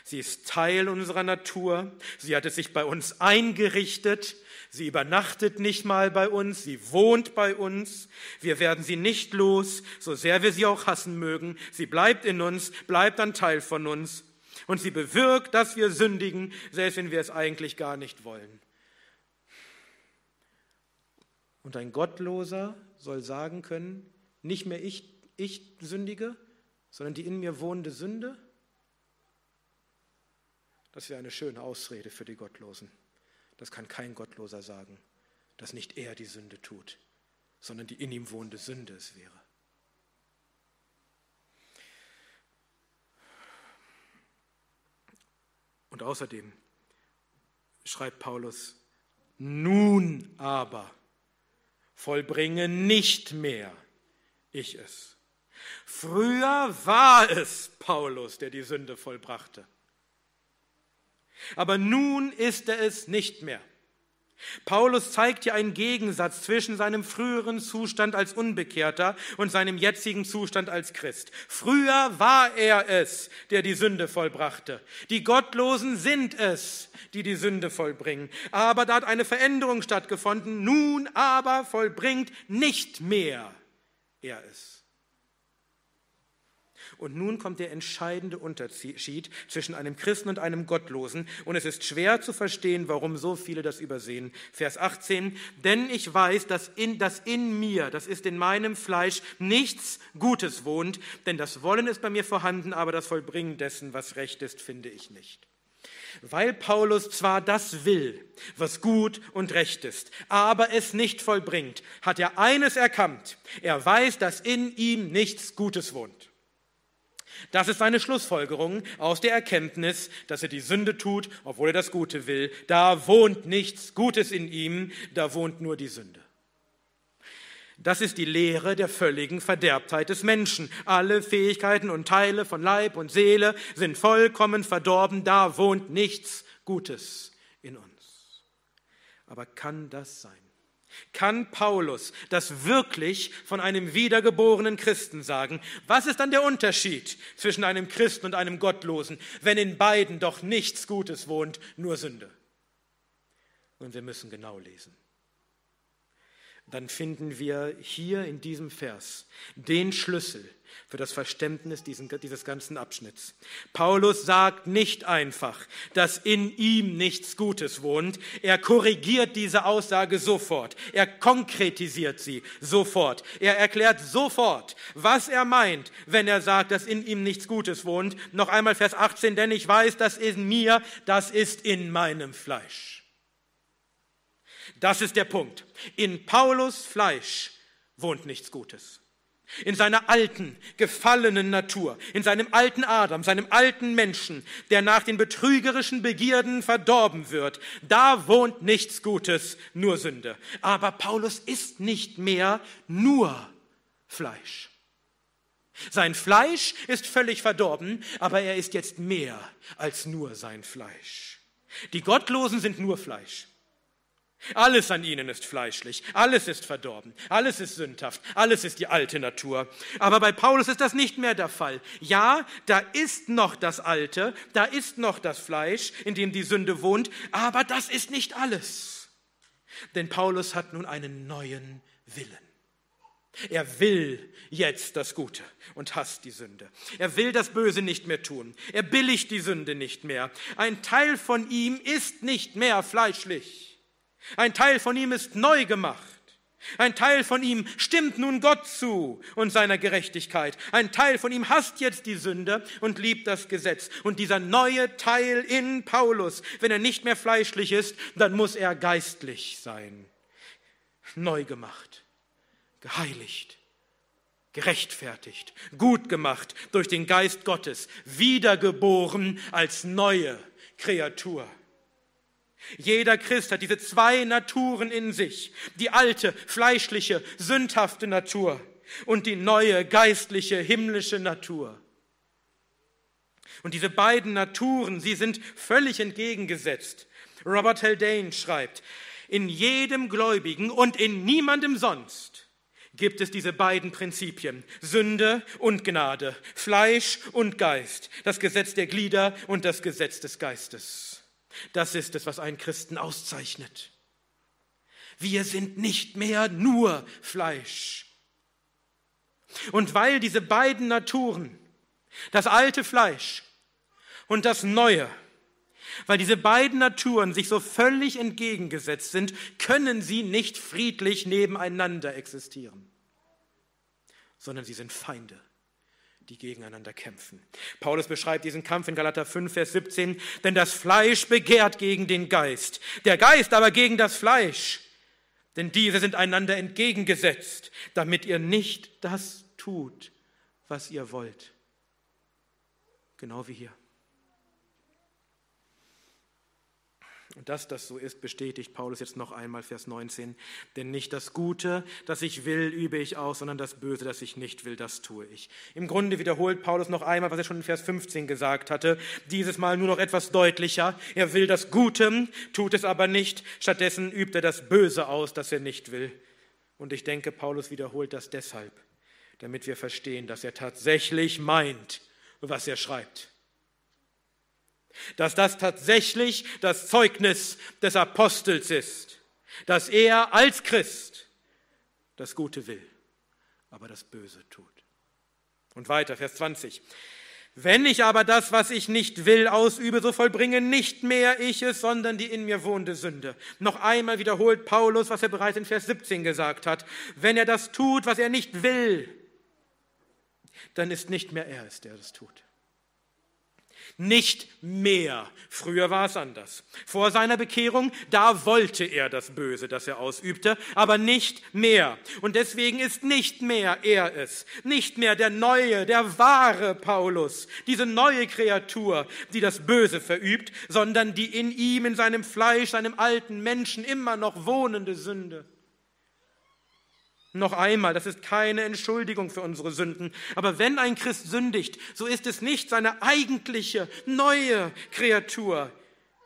Sie ist Teil unserer Natur. Sie hat es sich bei uns eingerichtet. Sie übernachtet nicht mal bei uns. Sie wohnt bei uns. Wir werden sie nicht los, so sehr wir sie auch hassen mögen. Sie bleibt in uns, bleibt ein Teil von uns. Und sie bewirkt, dass wir sündigen, selbst wenn wir es eigentlich gar nicht wollen. Und ein Gottloser soll sagen können, nicht mehr ich, ich sündige, sondern die in mir wohnende Sünde. Das wäre eine schöne Ausrede für die Gottlosen. Das kann kein Gottloser sagen, dass nicht er die Sünde tut, sondern die in ihm wohnende Sünde es wäre. Und außerdem schreibt Paulus, nun aber vollbringe nicht mehr ich es. Früher war es Paulus, der die Sünde vollbrachte. Aber nun ist er es nicht mehr. Paulus zeigt hier einen Gegensatz zwischen seinem früheren Zustand als Unbekehrter und seinem jetzigen Zustand als Christ. Früher war er es, der die Sünde vollbrachte. Die Gottlosen sind es, die die Sünde vollbringen. Aber da hat eine Veränderung stattgefunden. Nun aber vollbringt nicht mehr er es. Und nun kommt der entscheidende Unterschied zwischen einem Christen und einem Gottlosen. Und es ist schwer zu verstehen, warum so viele das übersehen. Vers 18, denn ich weiß, dass in, dass in mir, das ist in meinem Fleisch, nichts Gutes wohnt, denn das Wollen ist bei mir vorhanden, aber das Vollbringen dessen, was recht ist, finde ich nicht. Weil Paulus zwar das will, was gut und recht ist, aber es nicht vollbringt, hat er eines erkannt. Er weiß, dass in ihm nichts Gutes wohnt. Das ist seine Schlussfolgerung aus der Erkenntnis, dass er die Sünde tut, obwohl er das Gute will. Da wohnt nichts Gutes in ihm, da wohnt nur die Sünde. Das ist die Lehre der völligen Verderbtheit des Menschen. Alle Fähigkeiten und Teile von Leib und Seele sind vollkommen verdorben, da wohnt nichts Gutes in uns. Aber kann das sein? Kann Paulus das wirklich von einem wiedergeborenen Christen sagen? Was ist dann der Unterschied zwischen einem Christen und einem Gottlosen, wenn in beiden doch nichts Gutes wohnt, nur Sünde? Und wir müssen genau lesen dann finden wir hier in diesem Vers den Schlüssel für das Verständnis dieses ganzen Abschnitts. Paulus sagt nicht einfach, dass in ihm nichts Gutes wohnt. Er korrigiert diese Aussage sofort. Er konkretisiert sie sofort. Er erklärt sofort, was er meint, wenn er sagt, dass in ihm nichts Gutes wohnt. Noch einmal Vers 18, denn ich weiß, dass in mir, das ist in meinem Fleisch. Das ist der Punkt. In Paulus Fleisch wohnt nichts Gutes. In seiner alten, gefallenen Natur, in seinem alten Adam, seinem alten Menschen, der nach den betrügerischen Begierden verdorben wird, da wohnt nichts Gutes, nur Sünde. Aber Paulus ist nicht mehr nur Fleisch. Sein Fleisch ist völlig verdorben, aber er ist jetzt mehr als nur sein Fleisch. Die Gottlosen sind nur Fleisch. Alles an ihnen ist fleischlich, alles ist verdorben, alles ist sündhaft, alles ist die alte Natur. Aber bei Paulus ist das nicht mehr der Fall. Ja, da ist noch das Alte, da ist noch das Fleisch, in dem die Sünde wohnt, aber das ist nicht alles. Denn Paulus hat nun einen neuen Willen. Er will jetzt das Gute und hasst die Sünde. Er will das Böse nicht mehr tun. Er billigt die Sünde nicht mehr. Ein Teil von ihm ist nicht mehr fleischlich. Ein Teil von ihm ist neu gemacht. Ein Teil von ihm stimmt nun Gott zu und seiner Gerechtigkeit. Ein Teil von ihm hasst jetzt die Sünde und liebt das Gesetz. Und dieser neue Teil in Paulus, wenn er nicht mehr fleischlich ist, dann muss er geistlich sein. Neu gemacht, geheiligt, gerechtfertigt, gut gemacht durch den Geist Gottes, wiedergeboren als neue Kreatur. Jeder Christ hat diese zwei Naturen in sich. Die alte, fleischliche, sündhafte Natur und die neue geistliche himmlische Natur. Und diese beiden Naturen, sie sind völlig entgegengesetzt. Robert Haldane schreibt, in jedem Gläubigen und in niemandem sonst gibt es diese beiden Prinzipien, Sünde und Gnade, Fleisch und Geist, das Gesetz der Glieder und das Gesetz des Geistes. Das ist es, was einen Christen auszeichnet. Wir sind nicht mehr nur Fleisch. Und weil diese beiden Naturen, das alte Fleisch und das neue, weil diese beiden Naturen sich so völlig entgegengesetzt sind, können sie nicht friedlich nebeneinander existieren, sondern sie sind Feinde die gegeneinander kämpfen. Paulus beschreibt diesen Kampf in Galater 5, Vers 17, denn das Fleisch begehrt gegen den Geist, der Geist aber gegen das Fleisch, denn diese sind einander entgegengesetzt, damit ihr nicht das tut, was ihr wollt. Genau wie hier. Und dass das so ist, bestätigt Paulus jetzt noch einmal, Vers 19. Denn nicht das Gute, das ich will, übe ich aus, sondern das Böse, das ich nicht will, das tue ich. Im Grunde wiederholt Paulus noch einmal, was er schon in Vers 15 gesagt hatte, dieses Mal nur noch etwas deutlicher. Er will das Gute, tut es aber nicht. Stattdessen übt er das Böse aus, das er nicht will. Und ich denke, Paulus wiederholt das deshalb, damit wir verstehen, dass er tatsächlich meint, was er schreibt dass das tatsächlich das Zeugnis des Apostels ist, dass er als Christ das Gute will, aber das Böse tut. Und weiter, Vers 20. Wenn ich aber das, was ich nicht will, ausübe, so vollbringe nicht mehr ich es, sondern die in mir wohnende Sünde. Noch einmal wiederholt Paulus, was er bereits in Vers 17 gesagt hat. Wenn er das tut, was er nicht will, dann ist nicht mehr er es, der das tut. Nicht mehr. Früher war es anders. Vor seiner Bekehrung, da wollte er das Böse, das er ausübte, aber nicht mehr. Und deswegen ist nicht mehr er es, nicht mehr der neue, der wahre Paulus, diese neue Kreatur, die das Böse verübt, sondern die in ihm, in seinem Fleisch, seinem alten Menschen immer noch wohnende Sünde. Noch einmal, das ist keine Entschuldigung für unsere Sünden. Aber wenn ein Christ sündigt, so ist es nicht seine eigentliche, neue Kreatur,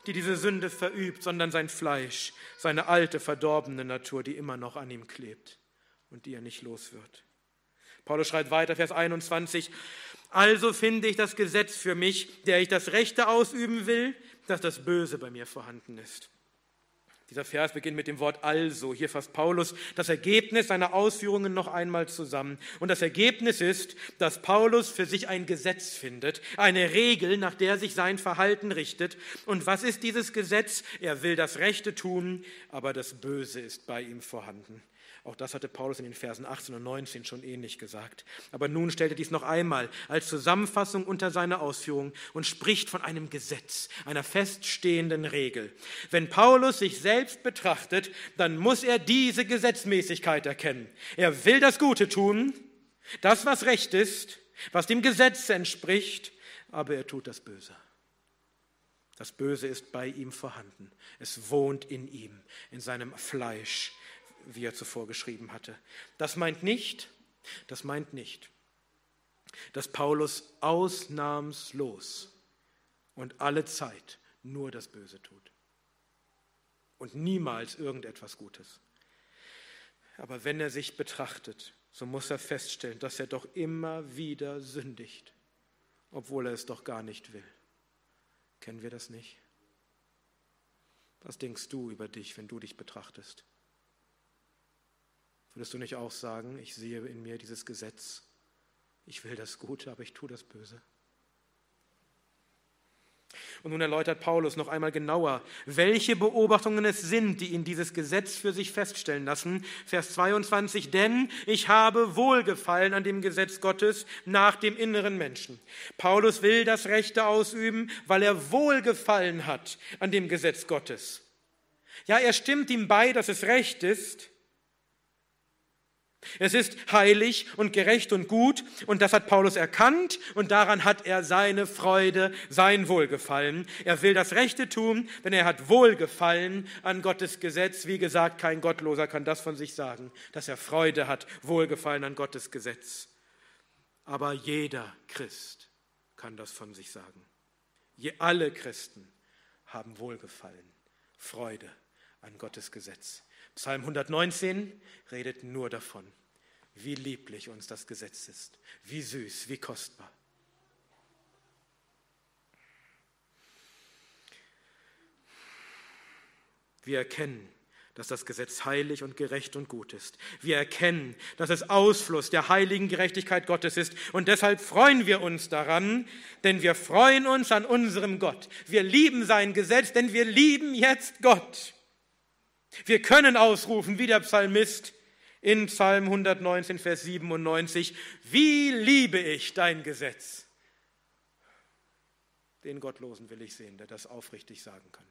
die diese Sünde verübt, sondern sein Fleisch, seine alte, verdorbene Natur, die immer noch an ihm klebt und die er nicht los wird. Paulus schreibt weiter, Vers 21, also finde ich das Gesetz für mich, der ich das Rechte ausüben will, dass das Böse bei mir vorhanden ist. Dieser Vers beginnt mit dem Wort also. Hier fasst Paulus das Ergebnis seiner Ausführungen noch einmal zusammen. Und das Ergebnis ist, dass Paulus für sich ein Gesetz findet, eine Regel, nach der sich sein Verhalten richtet. Und was ist dieses Gesetz? Er will das Rechte tun, aber das Böse ist bei ihm vorhanden. Auch das hatte Paulus in den Versen 18 und 19 schon ähnlich gesagt. Aber nun stellt er dies noch einmal als Zusammenfassung unter seine Ausführung und spricht von einem Gesetz, einer feststehenden Regel. Wenn Paulus sich selbst betrachtet, dann muss er diese Gesetzmäßigkeit erkennen. Er will das Gute tun, das, was recht ist, was dem Gesetz entspricht, aber er tut das Böse. Das Böse ist bei ihm vorhanden. Es wohnt in ihm, in seinem Fleisch wie er zuvor geschrieben hatte. Das meint nicht, das meint nicht, dass Paulus ausnahmslos und alle Zeit nur das Böse tut und niemals irgendetwas Gutes. Aber wenn er sich betrachtet, so muss er feststellen, dass er doch immer wieder sündigt, obwohl er es doch gar nicht will. Kennen wir das nicht? Was denkst du über dich, wenn du dich betrachtest? Würdest du nicht auch sagen, ich sehe in mir dieses Gesetz, ich will das Gute, aber ich tue das Böse? Und nun erläutert Paulus noch einmal genauer, welche Beobachtungen es sind, die ihn dieses Gesetz für sich feststellen lassen. Vers 22, denn ich habe Wohlgefallen an dem Gesetz Gottes nach dem inneren Menschen. Paulus will das Rechte ausüben, weil er Wohlgefallen hat an dem Gesetz Gottes. Ja, er stimmt ihm bei, dass es recht ist, Es ist heilig und gerecht und gut und das hat Paulus erkannt und daran hat er seine Freude, sein Wohlgefallen. Er will das Rechte tun, denn er hat Wohlgefallen an Gottes Gesetz. Wie gesagt, kein Gottloser kann das von sich sagen, dass er Freude hat, Wohlgefallen an Gottes Gesetz. Aber jeder Christ kann das von sich sagen. Je alle Christen haben Wohlgefallen, Freude an Gottes Gesetz. Psalm 119 redet nur davon, wie lieblich uns das Gesetz ist, wie süß, wie kostbar. Wir erkennen, dass das Gesetz heilig und gerecht und gut ist. Wir erkennen, dass es Ausfluss der heiligen Gerechtigkeit Gottes ist. Und deshalb freuen wir uns daran, denn wir freuen uns an unserem Gott. Wir lieben sein Gesetz, denn wir lieben jetzt Gott. Wir können ausrufen, wie der Psalmist in Psalm 119, Vers 97, wie liebe ich dein Gesetz. Den Gottlosen will ich sehen, der das aufrichtig sagen kann.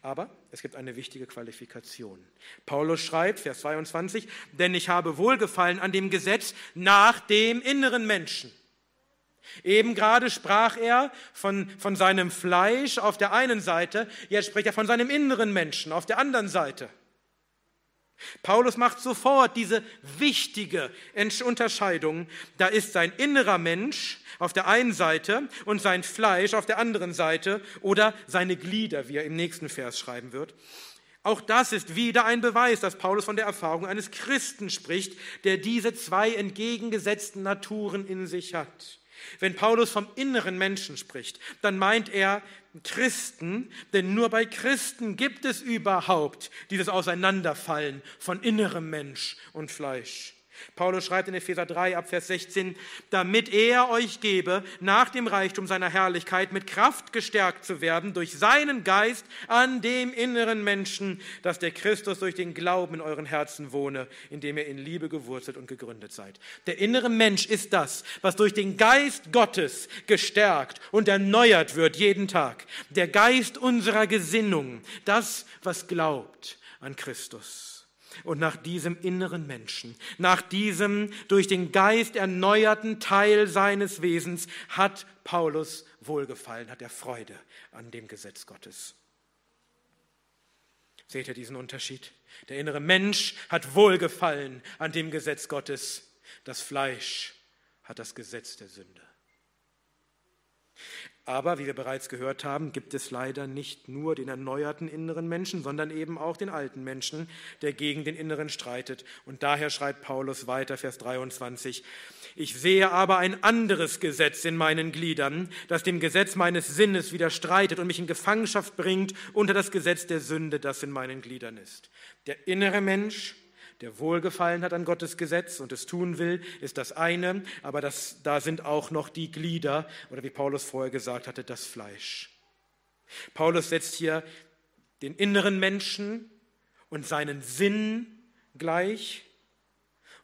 Aber es gibt eine wichtige Qualifikation. Paulus schreibt, Vers 22, denn ich habe Wohlgefallen an dem Gesetz nach dem inneren Menschen. Eben gerade sprach er von, von seinem Fleisch auf der einen Seite, jetzt spricht er von seinem inneren Menschen auf der anderen Seite. Paulus macht sofort diese wichtige Unterscheidung. Da ist sein innerer Mensch auf der einen Seite und sein Fleisch auf der anderen Seite oder seine Glieder, wie er im nächsten Vers schreiben wird. Auch das ist wieder ein Beweis, dass Paulus von der Erfahrung eines Christen spricht, der diese zwei entgegengesetzten Naturen in sich hat. Wenn Paulus vom inneren Menschen spricht, dann meint er Christen, denn nur bei Christen gibt es überhaupt dieses Auseinanderfallen von innerem Mensch und Fleisch. Paulus schreibt in Epheser 3 ab Vers 16, damit er euch gebe, nach dem Reichtum seiner Herrlichkeit mit Kraft gestärkt zu werden durch seinen Geist an dem inneren Menschen, dass der Christus durch den Glauben in euren Herzen wohne, indem ihr in Liebe gewurzelt und gegründet seid. Der innere Mensch ist das, was durch den Geist Gottes gestärkt und erneuert wird jeden Tag. Der Geist unserer Gesinnung, das, was glaubt an Christus. Und nach diesem inneren Menschen, nach diesem durch den Geist erneuerten Teil seines Wesens hat Paulus Wohlgefallen, hat er Freude an dem Gesetz Gottes. Seht ihr diesen Unterschied? Der innere Mensch hat Wohlgefallen an dem Gesetz Gottes. Das Fleisch hat das Gesetz der Sünde. Aber wie wir bereits gehört haben, gibt es leider nicht nur den erneuerten inneren Menschen, sondern eben auch den alten Menschen, der gegen den inneren streitet. Und daher schreibt Paulus weiter, Vers 23, ich sehe aber ein anderes Gesetz in meinen Gliedern, das dem Gesetz meines Sinnes widerstreitet und mich in Gefangenschaft bringt unter das Gesetz der Sünde, das in meinen Gliedern ist. Der innere Mensch der Wohlgefallen hat an Gottes Gesetz und es tun will, ist das eine, aber das, da sind auch noch die Glieder oder wie Paulus vorher gesagt hatte, das Fleisch. Paulus setzt hier den inneren Menschen und seinen Sinn gleich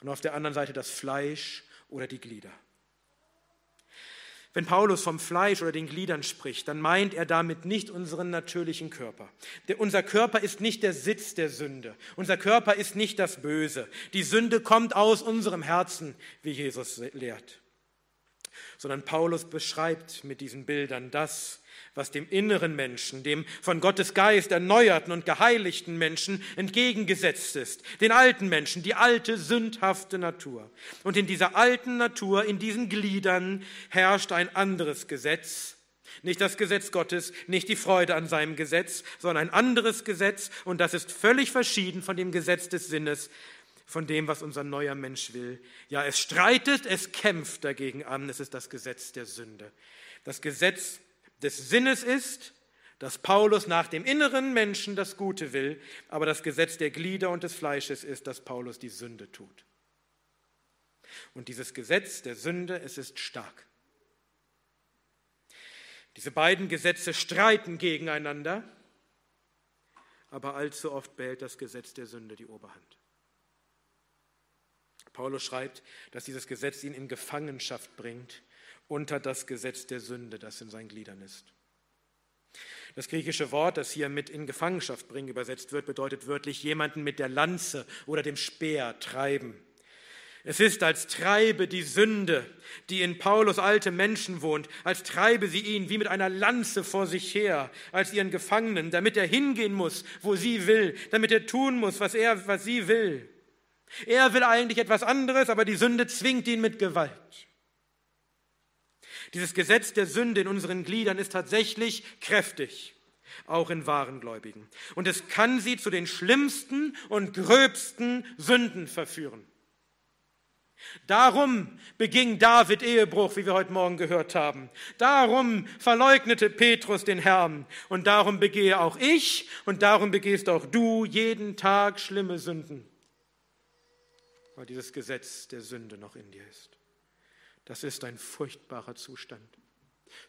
und auf der anderen Seite das Fleisch oder die Glieder. Wenn Paulus vom Fleisch oder den Gliedern spricht, dann meint er damit nicht unseren natürlichen Körper. Der, unser Körper ist nicht der Sitz der Sünde. Unser Körper ist nicht das Böse. Die Sünde kommt aus unserem Herzen, wie Jesus lehrt. Sondern Paulus beschreibt mit diesen Bildern das, was dem inneren Menschen, dem von Gottes Geist erneuerten und geheiligten Menschen entgegengesetzt ist, den alten Menschen, die alte, sündhafte Natur. Und in dieser alten Natur, in diesen Gliedern herrscht ein anderes Gesetz, nicht das Gesetz Gottes, nicht die Freude an seinem Gesetz, sondern ein anderes Gesetz, und das ist völlig verschieden von dem Gesetz des Sinnes, von dem, was unser neuer Mensch will. Ja, es streitet, es kämpft dagegen an, es ist das Gesetz der Sünde. Das Gesetz des Sinnes ist, dass Paulus nach dem inneren Menschen das Gute will, aber das Gesetz der Glieder und des Fleisches ist, dass Paulus die Sünde tut. Und dieses Gesetz der Sünde, es ist stark. Diese beiden Gesetze streiten gegeneinander, aber allzu oft behält das Gesetz der Sünde die Oberhand. Paulus schreibt, dass dieses Gesetz ihn in Gefangenschaft bringt unter das Gesetz der Sünde, das in seinen Gliedern ist. Das griechische Wort, das hier mit in Gefangenschaft bringen übersetzt wird, bedeutet wörtlich jemanden mit der Lanze oder dem Speer treiben. Es ist, als treibe die Sünde, die in Paulus alte Menschen wohnt, als treibe sie ihn wie mit einer Lanze vor sich her, als ihren Gefangenen, damit er hingehen muss, wo sie will, damit er tun muss, was er, was sie will. Er will eigentlich etwas anderes, aber die Sünde zwingt ihn mit Gewalt. Dieses Gesetz der Sünde in unseren Gliedern ist tatsächlich kräftig, auch in wahren Gläubigen. Und es kann sie zu den schlimmsten und gröbsten Sünden verführen. Darum beging David Ehebruch, wie wir heute Morgen gehört haben. Darum verleugnete Petrus den Herrn. Und darum begehe auch ich und darum begehst auch du jeden Tag schlimme Sünden, weil dieses Gesetz der Sünde noch in dir ist. Das ist ein furchtbarer Zustand.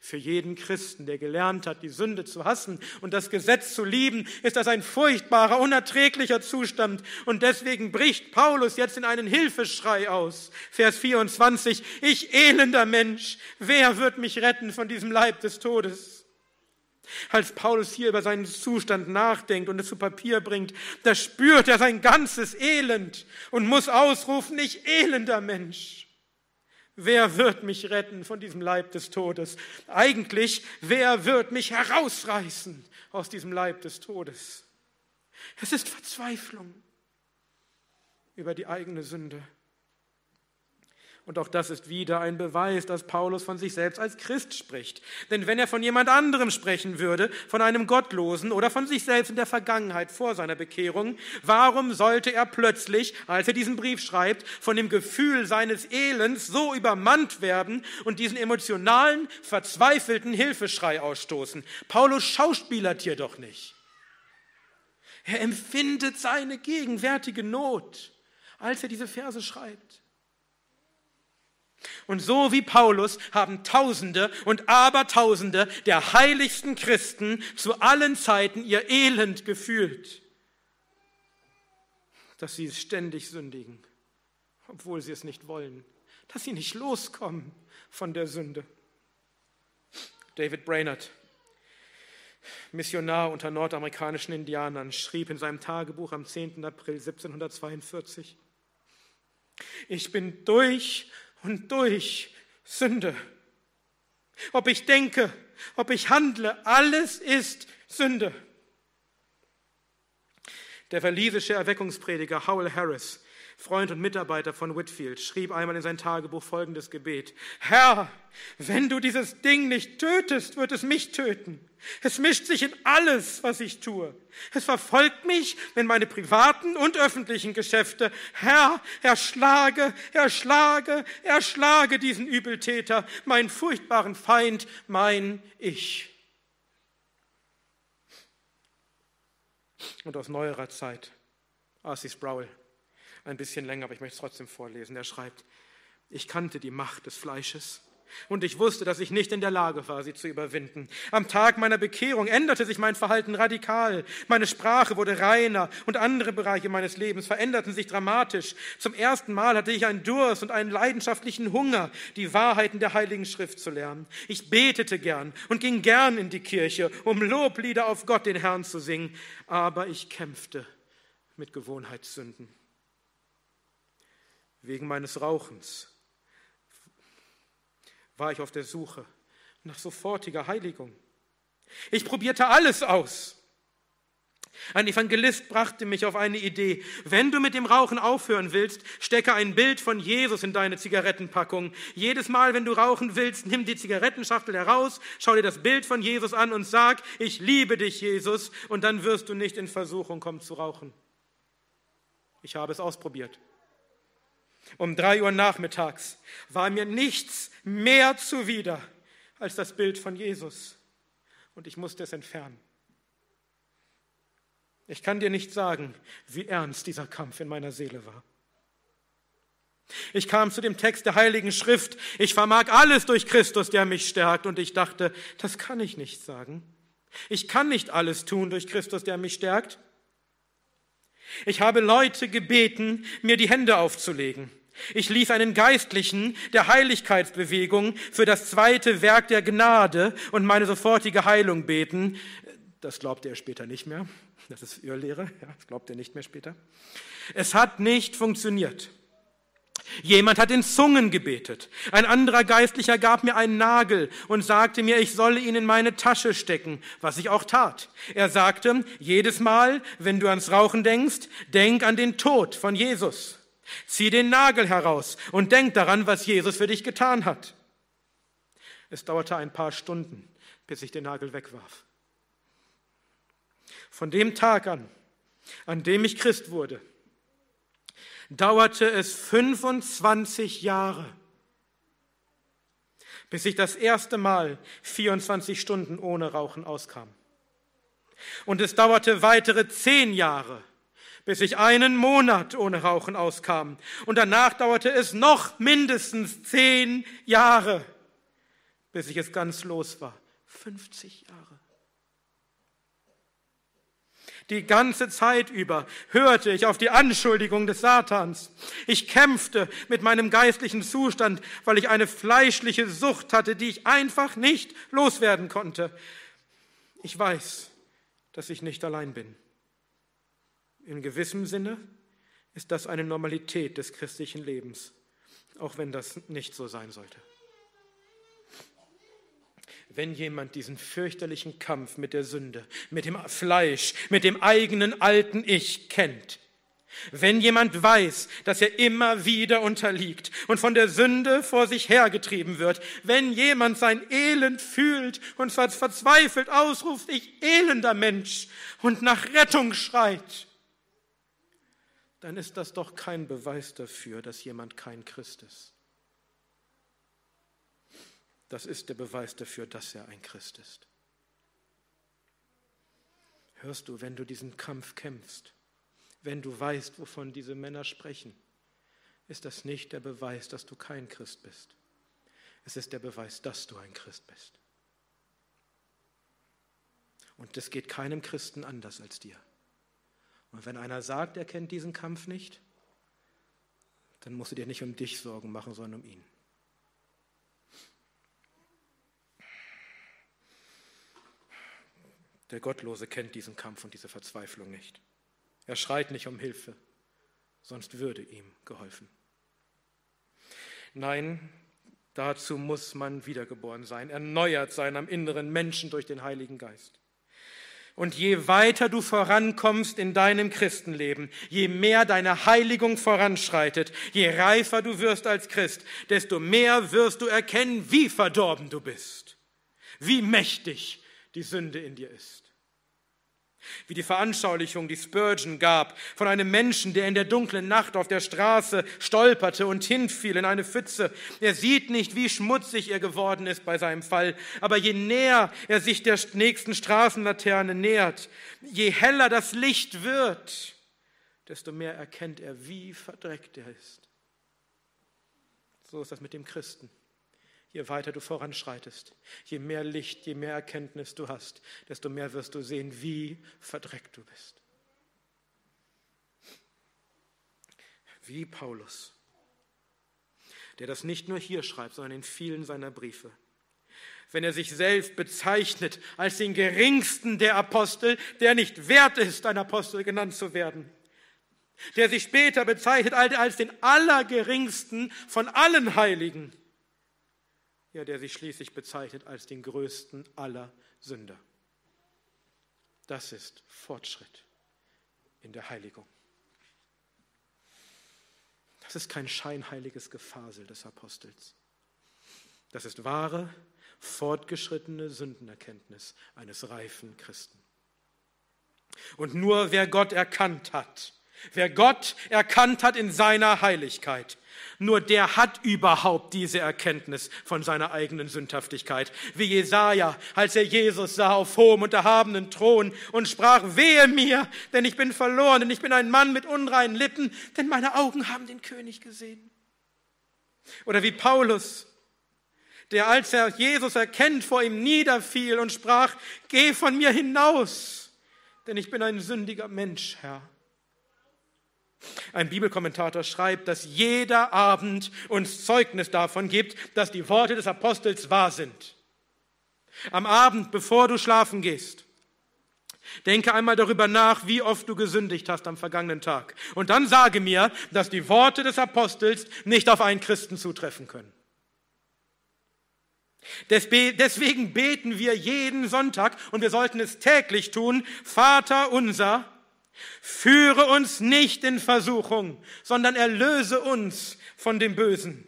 Für jeden Christen, der gelernt hat, die Sünde zu hassen und das Gesetz zu lieben, ist das ein furchtbarer, unerträglicher Zustand. Und deswegen bricht Paulus jetzt in einen Hilfeschrei aus. Vers 24, ich elender Mensch, wer wird mich retten von diesem Leib des Todes? Als Paulus hier über seinen Zustand nachdenkt und es zu Papier bringt, da spürt er sein ganzes Elend und muss ausrufen, ich elender Mensch. Wer wird mich retten von diesem Leib des Todes? Eigentlich, wer wird mich herausreißen aus diesem Leib des Todes? Es ist Verzweiflung über die eigene Sünde. Und auch das ist wieder ein Beweis, dass Paulus von sich selbst als Christ spricht. Denn wenn er von jemand anderem sprechen würde, von einem Gottlosen oder von sich selbst in der Vergangenheit vor seiner Bekehrung, warum sollte er plötzlich, als er diesen Brief schreibt, von dem Gefühl seines Elends so übermannt werden und diesen emotionalen, verzweifelten Hilfeschrei ausstoßen? Paulus schauspielert hier doch nicht. Er empfindet seine gegenwärtige Not, als er diese Verse schreibt. Und so wie Paulus haben Tausende und Abertausende der heiligsten Christen zu allen Zeiten ihr Elend gefühlt, dass sie ständig sündigen, obwohl sie es nicht wollen, dass sie nicht loskommen von der Sünde. David Brainerd, Missionar unter nordamerikanischen Indianern, schrieb in seinem Tagebuch am 10. April 1742, ich bin durch und durch Sünde. Ob ich denke, ob ich handle, alles ist Sünde. Der walisische Erweckungsprediger Howell Harris, Freund und Mitarbeiter von Whitfield, schrieb einmal in sein Tagebuch folgendes Gebet. Herr, wenn du dieses Ding nicht tötest, wird es mich töten. Es mischt sich in alles, was ich tue. Es verfolgt mich in meine privaten und öffentlichen Geschäfte. Herr, erschlage, erschlage, erschlage diesen Übeltäter, meinen furchtbaren Feind, mein Ich. Und aus neuerer Zeit, Arcis Sproul, ein bisschen länger, aber ich möchte es trotzdem vorlesen. Er schreibt, ich kannte die Macht des Fleisches und ich wusste, dass ich nicht in der Lage war, sie zu überwinden. Am Tag meiner Bekehrung änderte sich mein Verhalten radikal. Meine Sprache wurde reiner und andere Bereiche meines Lebens veränderten sich dramatisch. Zum ersten Mal hatte ich einen Durst und einen leidenschaftlichen Hunger, die Wahrheiten der Heiligen Schrift zu lernen. Ich betete gern und ging gern in die Kirche, um Loblieder auf Gott, den Herrn, zu singen. Aber ich kämpfte mit Gewohnheitssünden. Wegen meines Rauchens war ich auf der Suche nach sofortiger Heiligung. Ich probierte alles aus. Ein Evangelist brachte mich auf eine Idee. Wenn du mit dem Rauchen aufhören willst, stecke ein Bild von Jesus in deine Zigarettenpackung. Jedes Mal, wenn du rauchen willst, nimm die Zigarettenschachtel heraus, schau dir das Bild von Jesus an und sag, ich liebe dich, Jesus, und dann wirst du nicht in Versuchung kommen zu rauchen. Ich habe es ausprobiert. Um drei Uhr nachmittags war mir nichts mehr zuwider als das Bild von Jesus. Und ich musste es entfernen. Ich kann dir nicht sagen, wie ernst dieser Kampf in meiner Seele war. Ich kam zu dem Text der Heiligen Schrift, ich vermag alles durch Christus, der mich stärkt, und ich dachte, das kann ich nicht sagen. Ich kann nicht alles tun durch Christus, der mich stärkt. Ich habe Leute gebeten, mir die Hände aufzulegen. Ich ließ einen Geistlichen der Heiligkeitsbewegung für das zweite Werk der Gnade und meine sofortige Heilung beten. Das glaubte er später nicht mehr. Das ist Irrlehre. Ja, das glaubt er nicht mehr später. Es hat nicht funktioniert. Jemand hat in Zungen gebetet. Ein anderer Geistlicher gab mir einen Nagel und sagte mir, ich solle ihn in meine Tasche stecken, was ich auch tat. Er sagte, jedes Mal, wenn du ans Rauchen denkst, denk an den Tod von Jesus. Zieh den Nagel heraus und denk daran, was Jesus für dich getan hat. Es dauerte ein paar Stunden, bis ich den Nagel wegwarf. Von dem Tag an, an dem ich Christ wurde, dauerte es 25 Jahre, bis ich das erste Mal 24 Stunden ohne Rauchen auskam. Und es dauerte weitere zehn Jahre, bis ich einen Monat ohne Rauchen auskam. Und danach dauerte es noch mindestens zehn Jahre, bis ich es ganz los war. 50 Jahre. Die ganze Zeit über hörte ich auf die Anschuldigung des Satans. Ich kämpfte mit meinem geistlichen Zustand, weil ich eine fleischliche Sucht hatte, die ich einfach nicht loswerden konnte. Ich weiß, dass ich nicht allein bin. In gewissem Sinne ist das eine Normalität des christlichen Lebens, auch wenn das nicht so sein sollte. Wenn jemand diesen fürchterlichen Kampf mit der Sünde, mit dem Fleisch, mit dem eigenen alten Ich kennt, wenn jemand weiß, dass er immer wieder unterliegt und von der Sünde vor sich hergetrieben wird, wenn jemand sein Elend fühlt und verzweifelt ausruft, ich elender Mensch und nach Rettung schreit, dann ist das doch kein Beweis dafür, dass jemand kein Christ ist. Das ist der Beweis dafür, dass er ein Christ ist. Hörst du, wenn du diesen Kampf kämpfst, wenn du weißt, wovon diese Männer sprechen, ist das nicht der Beweis, dass du kein Christ bist. Es ist der Beweis, dass du ein Christ bist. Und das geht keinem Christen anders als dir. Und wenn einer sagt, er kennt diesen Kampf nicht, dann musst du dir nicht um dich Sorgen machen, sondern um ihn. Der Gottlose kennt diesen Kampf und diese Verzweiflung nicht. Er schreit nicht um Hilfe, sonst würde ihm geholfen. Nein, dazu muss man wiedergeboren sein, erneuert sein am inneren Menschen durch den Heiligen Geist. Und je weiter du vorankommst in deinem Christenleben, je mehr deine Heiligung voranschreitet, je reifer du wirst als Christ, desto mehr wirst du erkennen, wie verdorben du bist, wie mächtig die Sünde in dir ist. Wie die Veranschaulichung, die Spurgeon gab, von einem Menschen, der in der dunklen Nacht auf der Straße stolperte und hinfiel in eine Pfütze. Er sieht nicht, wie schmutzig er geworden ist bei seinem Fall, aber je näher er sich der nächsten Straßenlaterne nähert, je heller das Licht wird, desto mehr erkennt er, wie verdreckt er ist. So ist das mit dem Christen. Je weiter du voranschreitest, je mehr Licht, je mehr Erkenntnis du hast, desto mehr wirst du sehen, wie verdreckt du bist. Wie Paulus, der das nicht nur hier schreibt, sondern in vielen seiner Briefe. Wenn er sich selbst bezeichnet als den geringsten der Apostel, der nicht wert ist, ein Apostel genannt zu werden der sich später bezeichnet als den allergeringsten von allen Heiligen ja, der sich schließlich bezeichnet als den größten aller Sünder. Das ist Fortschritt in der Heiligung. Das ist kein scheinheiliges Gefasel des Apostels. Das ist wahre, fortgeschrittene Sündenerkenntnis eines reifen Christen. Und nur wer Gott erkannt hat, wer Gott erkannt hat in seiner Heiligkeit, nur der hat überhaupt diese Erkenntnis von seiner eigenen Sündhaftigkeit. Wie Jesaja, als er Jesus sah auf hohem und erhabenen Thron und sprach, wehe mir, denn ich bin verloren, denn ich bin ein Mann mit unreinen Lippen, denn meine Augen haben den König gesehen. Oder wie Paulus, der als er Jesus erkennt, vor ihm niederfiel und sprach, geh von mir hinaus, denn ich bin ein sündiger Mensch, Herr. Ein Bibelkommentator schreibt, dass jeder Abend uns Zeugnis davon gibt, dass die Worte des Apostels wahr sind. Am Abend, bevor du schlafen gehst, denke einmal darüber nach, wie oft du gesündigt hast am vergangenen Tag. Und dann sage mir, dass die Worte des Apostels nicht auf einen Christen zutreffen können. Deswegen beten wir jeden Sonntag und wir sollten es täglich tun. Vater unser, Führe uns nicht in Versuchung, sondern erlöse uns von dem Bösen.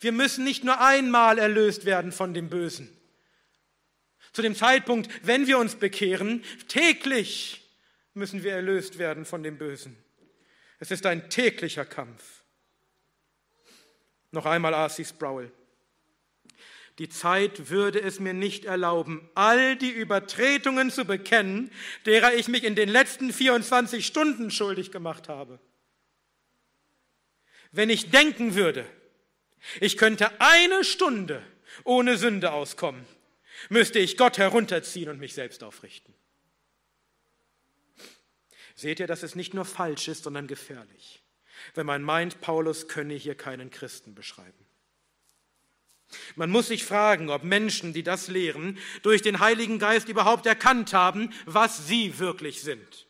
Wir müssen nicht nur einmal erlöst werden von dem Bösen. Zu dem Zeitpunkt, wenn wir uns bekehren, täglich müssen wir erlöst werden von dem Bösen. Es ist ein täglicher Kampf. Noch einmal R.C. Sproul. Die Zeit würde es mir nicht erlauben, all die Übertretungen zu bekennen, derer ich mich in den letzten 24 Stunden schuldig gemacht habe. Wenn ich denken würde, ich könnte eine Stunde ohne Sünde auskommen, müsste ich Gott herunterziehen und mich selbst aufrichten. Seht ihr, dass es nicht nur falsch ist, sondern gefährlich, wenn man meint, Paulus könne hier keinen Christen beschreiben. Man muss sich fragen, ob Menschen, die das lehren, durch den Heiligen Geist überhaupt erkannt haben, was sie wirklich sind.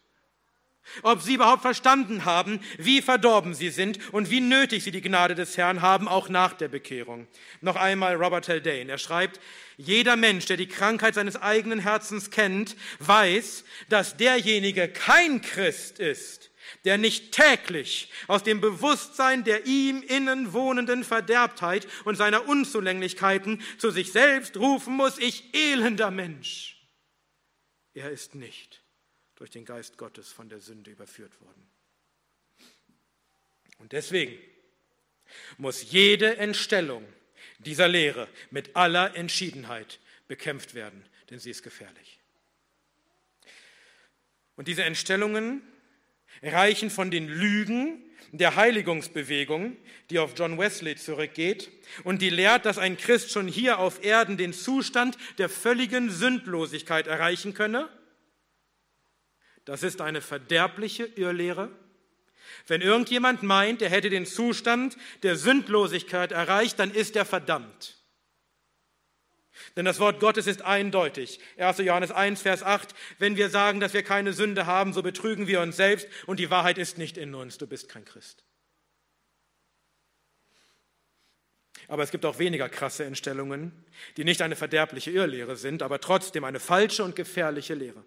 Ob sie überhaupt verstanden haben, wie verdorben sie sind und wie nötig sie die Gnade des Herrn haben, auch nach der Bekehrung. Noch einmal Robert Haldane. Er schreibt, jeder Mensch, der die Krankheit seines eigenen Herzens kennt, weiß, dass derjenige kein Christ ist, der nicht täglich aus dem Bewusstsein der ihm innen wohnenden Verderbtheit und seiner Unzulänglichkeiten zu sich selbst rufen muss, ich elender Mensch. Er ist nicht durch den Geist Gottes von der Sünde überführt worden. Und deswegen muss jede Entstellung dieser Lehre mit aller Entschiedenheit bekämpft werden, denn sie ist gefährlich. Und diese Entstellungen reichen von den Lügen der Heiligungsbewegung, die auf John Wesley zurückgeht und die lehrt, dass ein Christ schon hier auf Erden den Zustand der völligen Sündlosigkeit erreichen könne. Das ist eine verderbliche Irrlehre. Wenn irgendjemand meint, er hätte den Zustand der Sündlosigkeit erreicht, dann ist er verdammt. Denn das Wort Gottes ist eindeutig. 1. Johannes 1, Vers 8. Wenn wir sagen, dass wir keine Sünde haben, so betrügen wir uns selbst und die Wahrheit ist nicht in uns. Du bist kein Christ. Aber es gibt auch weniger krasse Entstellungen, die nicht eine verderbliche Irrlehre sind, aber trotzdem eine falsche und gefährliche Lehre.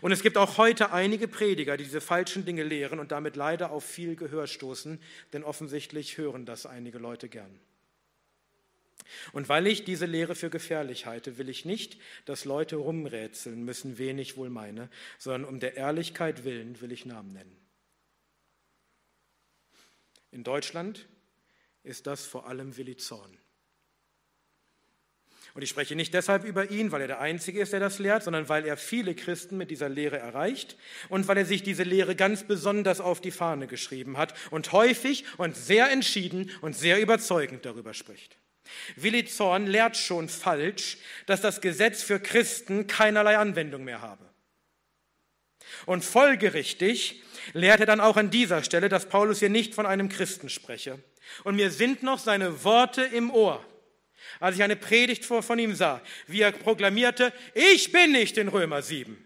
Und es gibt auch heute einige Prediger, die diese falschen Dinge lehren und damit leider auf viel Gehör stoßen, denn offensichtlich hören das einige Leute gern. Und weil ich diese Lehre für gefährlich halte, will ich nicht, dass Leute rumrätseln müssen, wen ich wohl meine, sondern um der Ehrlichkeit willen will ich Namen nennen. In Deutschland ist das vor allem Willi Zorn. Und ich spreche nicht deshalb über ihn, weil er der Einzige ist, der das lehrt, sondern weil er viele Christen mit dieser Lehre erreicht und weil er sich diese Lehre ganz besonders auf die Fahne geschrieben hat und häufig und sehr entschieden und sehr überzeugend darüber spricht. Willi Zorn lehrt schon falsch, dass das Gesetz für Christen keinerlei Anwendung mehr habe. Und folgerichtig lehrt er dann auch an dieser Stelle, dass Paulus hier nicht von einem Christen spreche. Und mir sind noch seine Worte im Ohr, als ich eine Predigt von ihm sah, wie er proklamierte, ich bin nicht in Römer 7.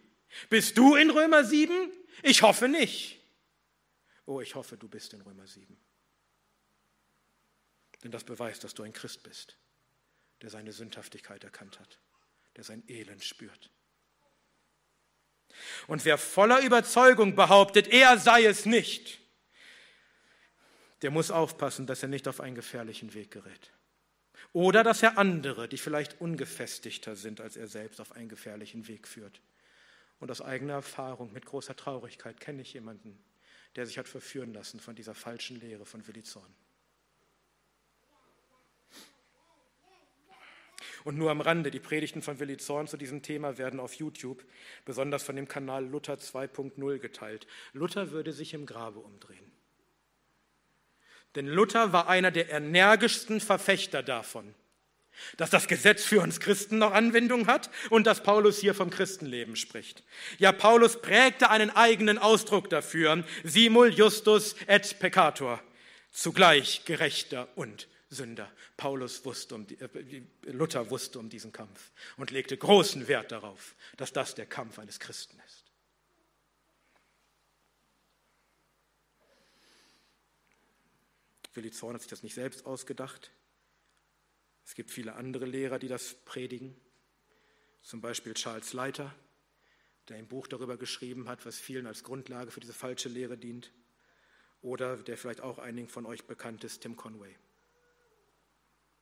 Bist du in Römer 7? Ich hoffe nicht. Oh, ich hoffe, du bist in Römer 7. Denn das beweist, dass du ein Christ bist, der seine Sündhaftigkeit erkannt hat, der sein Elend spürt. Und wer voller Überzeugung behauptet, er sei es nicht, der muss aufpassen, dass er nicht auf einen gefährlichen Weg gerät. Oder dass er andere, die vielleicht ungefestigter sind als er selbst, auf einen gefährlichen Weg führt. Und aus eigener Erfahrung, mit großer Traurigkeit, kenne ich jemanden, der sich hat verführen lassen von dieser falschen Lehre von Willi Zorn. Und nur am Rande, die Predigten von Willi Zorn zu diesem Thema werden auf YouTube, besonders von dem Kanal Luther 2.0 geteilt. Luther würde sich im Grabe umdrehen. Denn Luther war einer der energischsten Verfechter davon, dass das Gesetz für uns Christen noch Anwendung hat und dass Paulus hier vom Christenleben spricht. Ja, Paulus prägte einen eigenen Ausdruck dafür, simul justus et peccator, zugleich Gerechter und Sünder. Paulus wusste um äh, Luther wusste um diesen Kampf und legte großen Wert darauf, dass das der Kampf eines Christen ist. Willi Zorn hat sich das nicht selbst ausgedacht. Es gibt viele andere Lehrer, die das predigen. Zum Beispiel Charles Leiter, der ein Buch darüber geschrieben hat, was vielen als Grundlage für diese falsche Lehre dient. Oder der vielleicht auch einigen von euch bekannt ist, Tim Conway.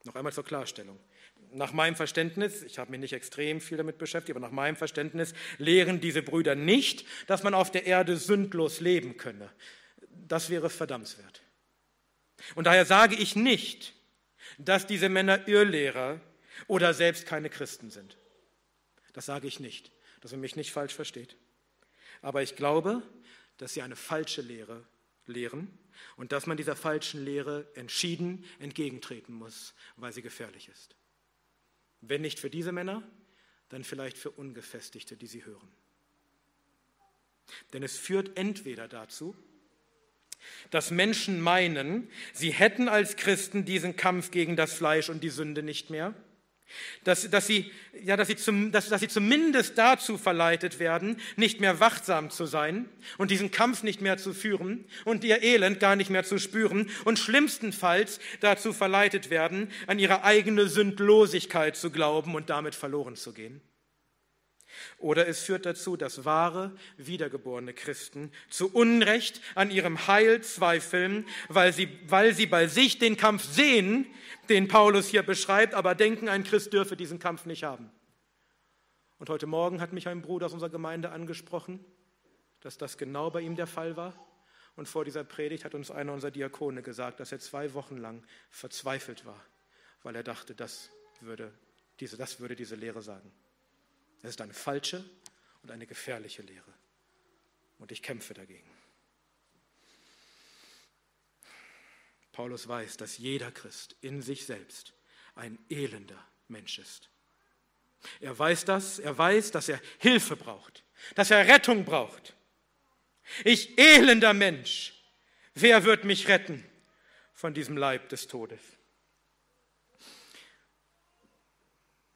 Noch einmal zur Klarstellung. Nach meinem Verständnis, ich habe mich nicht extrem viel damit beschäftigt, aber nach meinem Verständnis lehren diese Brüder nicht, dass man auf der Erde sündlos leben könne. Das wäre verdammenswert. Und daher sage ich nicht, dass diese Männer Irrlehrer oder selbst keine Christen sind. Das sage ich nicht, dass man mich nicht falsch versteht. Aber ich glaube, dass sie eine falsche Lehre lehren und dass man dieser falschen Lehre entschieden entgegentreten muss, weil sie gefährlich ist. Wenn nicht für diese Männer, dann vielleicht für Ungefestigte, die sie hören. Denn es führt entweder dazu, dass Menschen meinen, sie hätten als Christen diesen Kampf gegen das Fleisch und die Sünde nicht mehr, dass, dass, sie, ja, dass, sie zum, dass, dass sie zumindest dazu verleitet werden, nicht mehr wachsam zu sein und diesen Kampf nicht mehr zu führen und ihr Elend gar nicht mehr zu spüren und schlimmstenfalls dazu verleitet werden, an ihre eigene Sündlosigkeit zu glauben und damit verloren zu gehen. Oder es führt dazu, dass wahre, wiedergeborene Christen zu Unrecht an ihrem Heil zweifeln, weil sie, weil sie bei sich den Kampf sehen, den Paulus hier beschreibt, aber denken, ein Christ dürfe diesen Kampf nicht haben. Und heute Morgen hat mich ein Bruder aus unserer Gemeinde angesprochen, dass das genau bei ihm der Fall war. Und vor dieser Predigt hat uns einer unserer Diakone gesagt, dass er zwei Wochen lang verzweifelt war, weil er dachte, das würde diese, das würde diese Lehre sagen. Es ist eine falsche und eine gefährliche Lehre. Und ich kämpfe dagegen. Paulus weiß, dass jeder Christ in sich selbst ein elender Mensch ist. Er weiß das, er weiß, dass er Hilfe braucht, dass er Rettung braucht. Ich elender Mensch, wer wird mich retten von diesem Leib des Todes?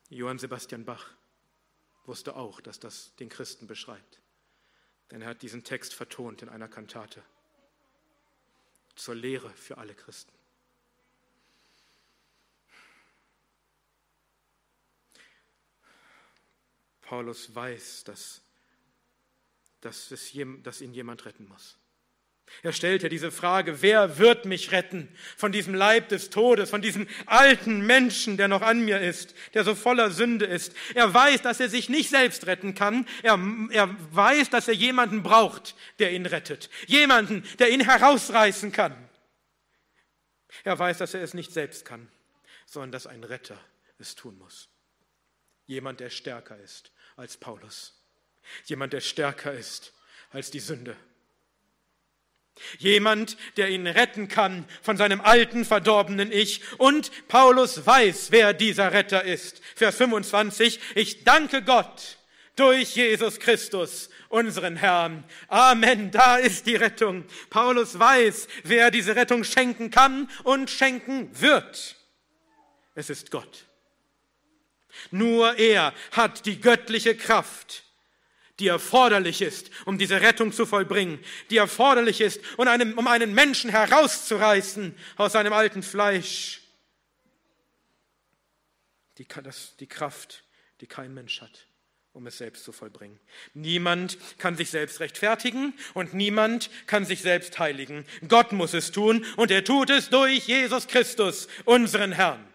Johann Sebastian Bach wusste auch, dass das den Christen beschreibt. Denn er hat diesen Text vertont in einer Kantate zur Lehre für alle Christen. Paulus weiß, dass, dass, es, dass ihn jemand retten muss. Er stellt ja diese Frage, wer wird mich retten von diesem Leib des Todes, von diesem alten Menschen, der noch an mir ist, der so voller Sünde ist. Er weiß, dass er sich nicht selbst retten kann. Er, er weiß, dass er jemanden braucht, der ihn rettet. Jemanden, der ihn herausreißen kann. Er weiß, dass er es nicht selbst kann, sondern dass ein Retter es tun muss. Jemand, der stärker ist als Paulus. Jemand, der stärker ist als die Sünde. Jemand, der ihn retten kann von seinem alten, verdorbenen Ich. Und Paulus weiß, wer dieser Retter ist. Vers 25. Ich danke Gott durch Jesus Christus, unseren Herrn. Amen. Da ist die Rettung. Paulus weiß, wer diese Rettung schenken kann und schenken wird. Es ist Gott. Nur er hat die göttliche Kraft, die erforderlich ist, um diese Rettung zu vollbringen, die erforderlich ist, um einen, um einen Menschen herauszureißen aus seinem alten Fleisch. Die, das, die Kraft, die kein Mensch hat, um es selbst zu vollbringen. Niemand kann sich selbst rechtfertigen und niemand kann sich selbst heiligen. Gott muss es tun und er tut es durch Jesus Christus, unseren Herrn.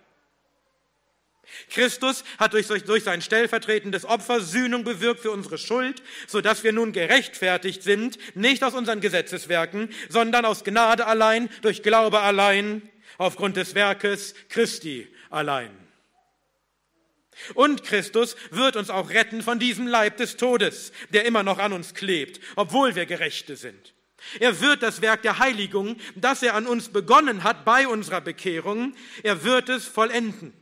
Christus hat durch, durch sein stellvertretendes Opfer Sühnung bewirkt für unsere Schuld, so dass wir nun gerechtfertigt sind, nicht aus unseren Gesetzeswerken, sondern aus Gnade allein, durch Glaube allein, aufgrund des Werkes Christi allein. Und Christus wird uns auch retten von diesem Leib des Todes, der immer noch an uns klebt, obwohl wir Gerechte sind. Er wird das Werk der Heiligung, das er an uns begonnen hat bei unserer Bekehrung, er wird es vollenden.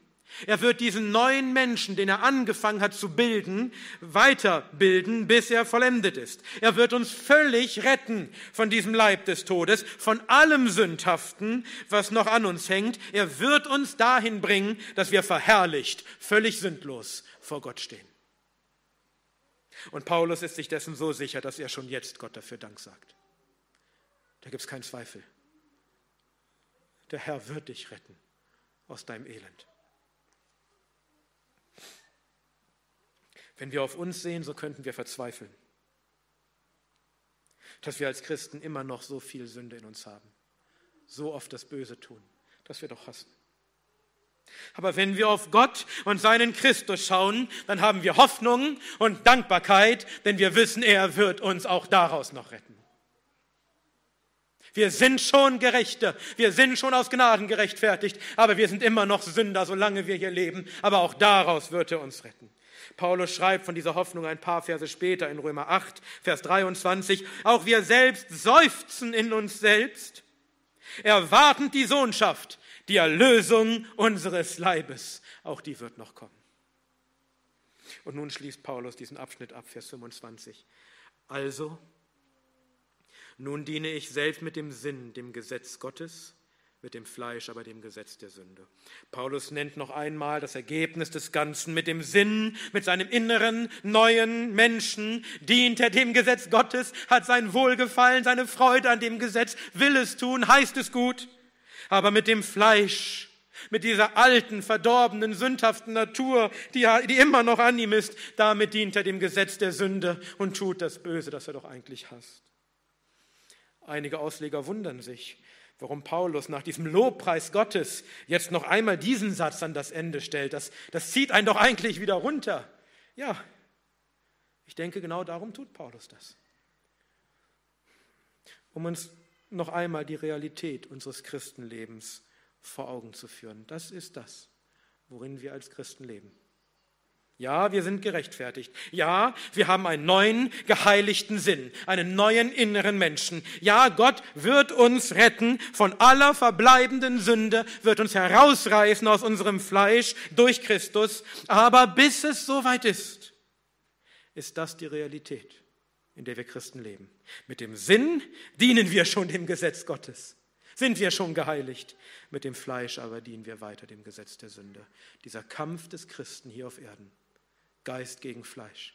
Er wird diesen neuen Menschen, den er angefangen hat zu bilden, weiterbilden, bis er vollendet ist. Er wird uns völlig retten von diesem Leib des Todes, von allem Sündhaften, was noch an uns hängt. Er wird uns dahin bringen, dass wir verherrlicht, völlig sündlos vor Gott stehen. Und Paulus ist sich dessen so sicher, dass er schon jetzt Gott dafür Dank sagt. Da gibt es keinen Zweifel. Der Herr wird dich retten aus deinem Elend. Wenn wir auf uns sehen, so könnten wir verzweifeln, dass wir als Christen immer noch so viel Sünde in uns haben, so oft das Böse tun, dass wir doch hassen. Aber wenn wir auf Gott und seinen Christus schauen, dann haben wir Hoffnung und Dankbarkeit, denn wir wissen, er wird uns auch daraus noch retten. Wir sind schon Gerechte, wir sind schon aus Gnaden gerechtfertigt, aber wir sind immer noch Sünder, solange wir hier leben. Aber auch daraus wird er uns retten. Paulus schreibt von dieser Hoffnung ein paar Verse später in Römer 8, Vers 23, auch wir selbst seufzen in uns selbst, erwarten die Sohnschaft, die Erlösung unseres Leibes. Auch die wird noch kommen. Und nun schließt Paulus diesen Abschnitt ab, Vers 25. Also, nun diene ich selbst mit dem Sinn, dem Gesetz Gottes, mit dem Fleisch aber dem Gesetz der Sünde. Paulus nennt noch einmal das Ergebnis des Ganzen mit dem Sinn, mit seinem inneren, neuen Menschen, dient er dem Gesetz Gottes, hat sein Wohlgefallen, seine Freude an dem Gesetz, will es tun, heißt es gut aber mit dem Fleisch, mit dieser alten, verdorbenen, sündhaften Natur, die, die immer noch an ihm ist, damit dient er dem Gesetz der Sünde und tut das Böse, das er doch eigentlich hasst. Einige Ausleger wundern sich, warum Paulus nach diesem Lobpreis Gottes jetzt noch einmal diesen Satz an das Ende stellt. Das, das zieht einen doch eigentlich wieder runter. Ja, ich denke, genau darum tut Paulus das. Um uns noch einmal die Realität unseres Christenlebens vor Augen zu führen. Das ist das, worin wir als Christen leben. Ja, wir sind gerechtfertigt. Ja, wir haben einen neuen, geheiligten Sinn, einen neuen inneren Menschen. Ja, Gott wird uns retten von aller verbleibenden Sünde, wird uns herausreißen aus unserem Fleisch durch Christus. Aber bis es soweit ist, ist das die Realität in der wir Christen leben. Mit dem Sinn dienen wir schon dem Gesetz Gottes. Sind wir schon geheiligt. Mit dem Fleisch aber dienen wir weiter dem Gesetz der Sünde. Dieser Kampf des Christen hier auf Erden, Geist gegen Fleisch,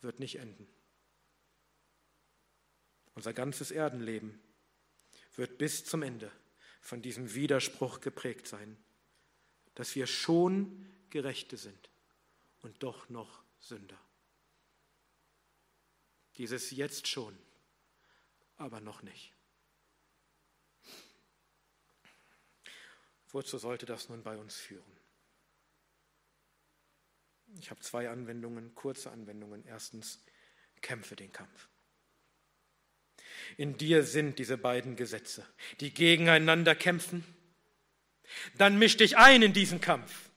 wird nicht enden. Unser ganzes Erdenleben wird bis zum Ende von diesem Widerspruch geprägt sein, dass wir schon Gerechte sind und doch noch Sünder. Dieses jetzt schon, aber noch nicht. Wozu sollte das nun bei uns führen? Ich habe zwei Anwendungen, kurze Anwendungen. Erstens, kämpfe den Kampf. In dir sind diese beiden Gesetze, die gegeneinander kämpfen. Dann misch dich ein in diesen Kampf.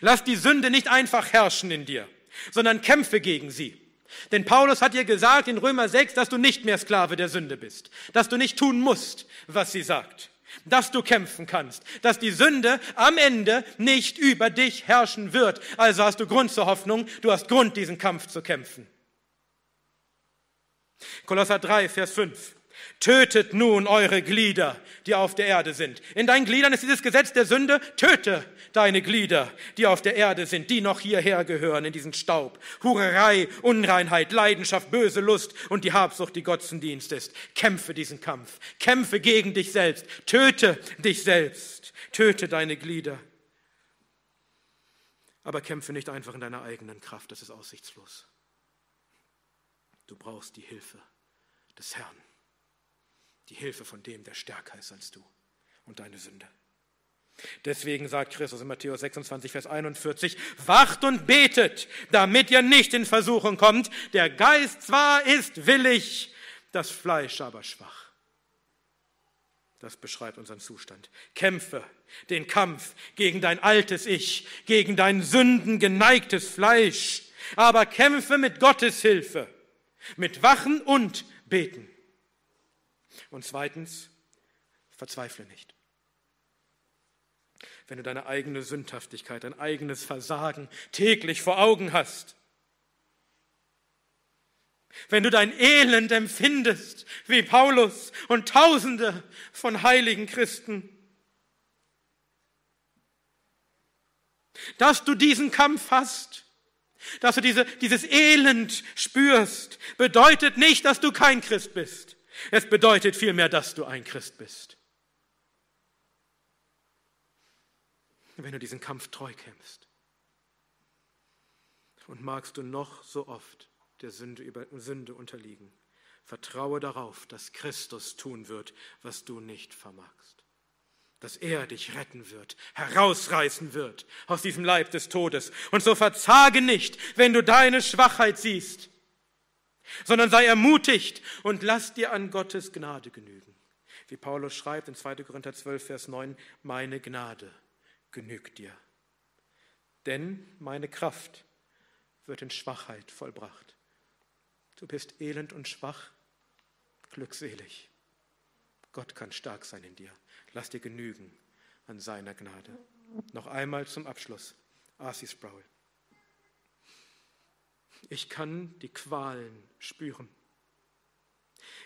Lass die Sünde nicht einfach herrschen in dir, sondern kämpfe gegen sie. Denn Paulus hat dir gesagt in Römer 6, dass du nicht mehr Sklave der Sünde bist, dass du nicht tun musst, was sie sagt, dass du kämpfen kannst, dass die Sünde am Ende nicht über dich herrschen wird. Also hast du Grund zur Hoffnung, du hast Grund, diesen Kampf zu kämpfen. Kolosser 3, Vers 5. Tötet nun eure Glieder, die auf der Erde sind. In deinen Gliedern ist dieses Gesetz der Sünde. Töte deine Glieder, die auf der Erde sind, die noch hierher gehören, in diesen Staub. Hurerei, Unreinheit, Leidenschaft, böse Lust und die Habsucht, die Götzendienst ist. Kämpfe diesen Kampf. Kämpfe gegen dich selbst. Töte dich selbst. Töte deine Glieder. Aber kämpfe nicht einfach in deiner eigenen Kraft, das ist aussichtslos. Du brauchst die Hilfe des Herrn die Hilfe von dem, der stärker ist als du und deine Sünde. Deswegen sagt Christus in Matthäus 26, Vers 41, wacht und betet, damit ihr nicht in Versuchung kommt. Der Geist zwar ist willig, das Fleisch aber schwach. Das beschreibt unseren Zustand. Kämpfe den Kampf gegen dein altes Ich, gegen dein sündengeneigtes Fleisch, aber kämpfe mit Gottes Hilfe, mit Wachen und Beten. Und zweitens, verzweifle nicht. wenn du deine eigene Sündhaftigkeit, dein eigenes Versagen täglich vor Augen hast. Wenn du dein Elend empfindest, wie Paulus und Tausende von heiligen Christen. Dass du diesen Kampf hast, dass du diese, dieses Elend spürst, bedeutet nicht, dass du kein Christ bist. Es bedeutet vielmehr, dass du ein Christ bist. Wenn du diesen Kampf treu kämpfst. Und magst du noch so oft der Sünde, über, Sünde unterliegen. Vertraue darauf, dass Christus tun wird, was du nicht vermagst. Dass er dich retten wird, herausreißen wird aus diesem Leib des Todes. Und so verzage nicht, wenn du deine Schwachheit siehst, sondern sei ermutigt und lass dir an Gottes Gnade genügen. Wie Paulus schreibt in 2. Korinther 12, Vers 9, meine Gnade genügt dir. Denn meine Kraft wird in Schwachheit vollbracht. Du bist elend und schwach, glückselig. Gott kann stark sein in dir. Lass dir genügen an seiner Gnade. Noch einmal zum Abschluss. Arcy Sproul. Ich kann die Qualen spüren.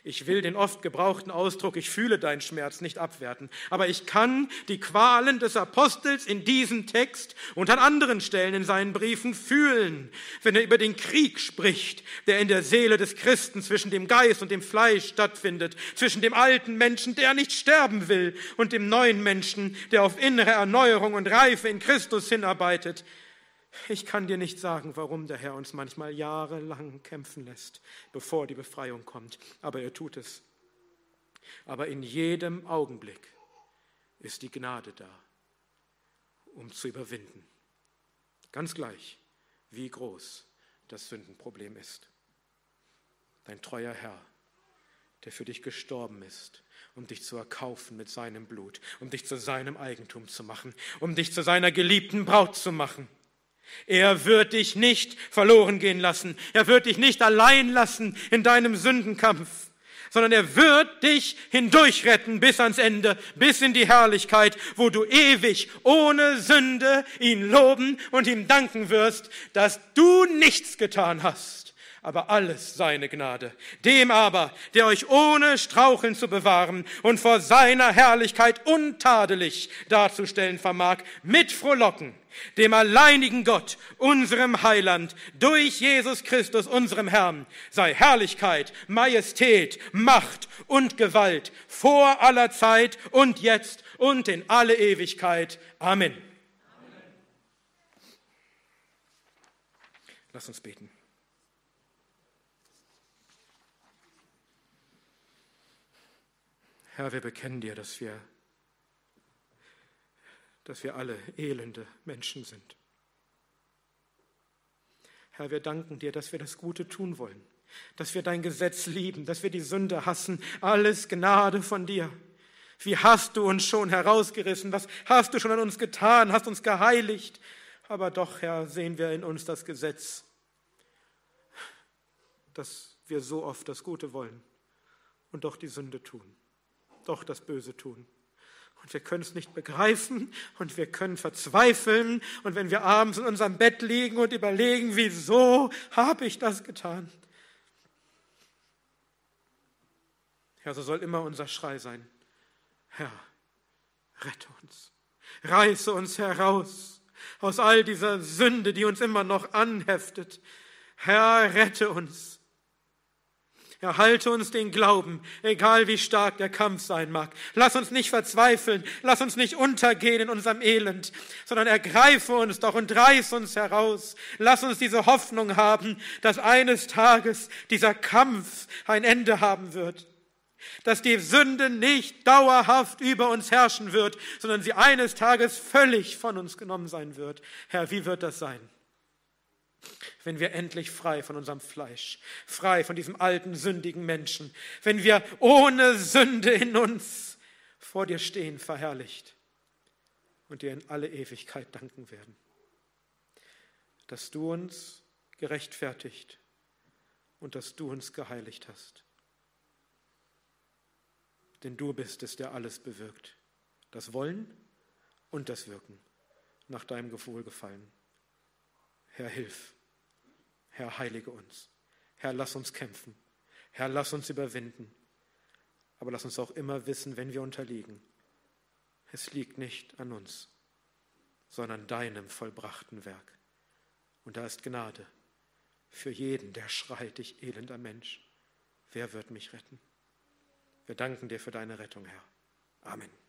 Ich will den oft gebrauchten Ausdruck, ich fühle deinen Schmerz nicht abwerten, aber ich kann die Qualen des Apostels in diesem Text und an anderen Stellen in seinen Briefen fühlen, wenn er über den Krieg spricht, der in der Seele des Christen zwischen dem Geist und dem Fleisch stattfindet, zwischen dem alten Menschen, der nicht sterben will, und dem neuen Menschen, der auf innere Erneuerung und Reife in Christus hinarbeitet. Ich kann dir nicht sagen, warum der Herr uns manchmal jahrelang kämpfen lässt, bevor die Befreiung kommt, aber er tut es. Aber in jedem Augenblick ist die Gnade da, um zu überwinden. Ganz gleich, wie groß das Sündenproblem ist. Dein treuer Herr, der für dich gestorben ist, um dich zu erkaufen mit seinem Blut, um dich zu seinem Eigentum zu machen, um dich zu seiner geliebten Braut zu machen er wird dich nicht verloren gehen lassen. Er wird dich nicht allein lassen in deinem Sündenkampf, sondern er wird dich hindurchretten bis ans Ende, bis in die Herrlichkeit, wo du ewig ohne Sünde ihn loben und ihm danken wirst, dass du nichts getan hast aber alles seine Gnade. Dem aber, der euch ohne Straucheln zu bewahren und vor seiner Herrlichkeit untadelig darzustellen vermag, mit Frohlocken, dem alleinigen Gott, unserem Heiland, durch Jesus Christus, unserem Herrn, sei Herrlichkeit, Majestät, Macht und Gewalt vor aller Zeit und jetzt und in alle Ewigkeit. Amen. Amen. Lass uns beten. Herr, wir bekennen dir, dass wir, dass wir alle elende Menschen sind. Herr, wir danken dir, dass wir das Gute tun wollen, dass wir dein Gesetz lieben, dass wir die Sünde hassen. Alles Gnade von dir. Wie hast du uns schon herausgerissen? Was hast du schon an uns getan? Hast uns geheiligt? Aber doch, Herr, sehen wir in uns das Gesetz, dass wir so oft das Gute wollen und doch die Sünde tun doch das Böse tun. Und wir können es nicht begreifen und wir können verzweifeln. Und wenn wir abends in unserem Bett liegen und überlegen, wieso habe ich das getan? Ja, so soll immer unser Schrei sein. Herr, rette uns. Reiße uns heraus aus all dieser Sünde, die uns immer noch anheftet. Herr, rette uns. Erhalte uns den Glauben, egal wie stark der Kampf sein mag. Lass uns nicht verzweifeln, lass uns nicht untergehen in unserem Elend, sondern ergreife uns doch und reiß uns heraus. Lass uns diese Hoffnung haben, dass eines Tages dieser Kampf ein Ende haben wird. Dass die Sünde nicht dauerhaft über uns herrschen wird, sondern sie eines Tages völlig von uns genommen sein wird. Herr, wie wird das sein? Wenn wir endlich frei von unserem Fleisch, frei von diesem alten, sündigen Menschen, wenn wir ohne Sünde in uns vor dir stehen, verherrlicht und dir in alle Ewigkeit danken werden, dass du uns gerechtfertigt und dass du uns geheiligt hast. Denn du bist es, der alles bewirkt. Das Wollen und das Wirken nach deinem Wohlgefallen. Herr, hilf. Herr, heilige uns. Herr, lass uns kämpfen. Herr, lass uns überwinden. Aber lass uns auch immer wissen, wenn wir unterliegen, es liegt nicht an uns, sondern deinem vollbrachten Werk. Und da ist Gnade für jeden, der schreit, ich elender Mensch. Wer wird mich retten? Wir danken dir für deine Rettung, Herr. Amen.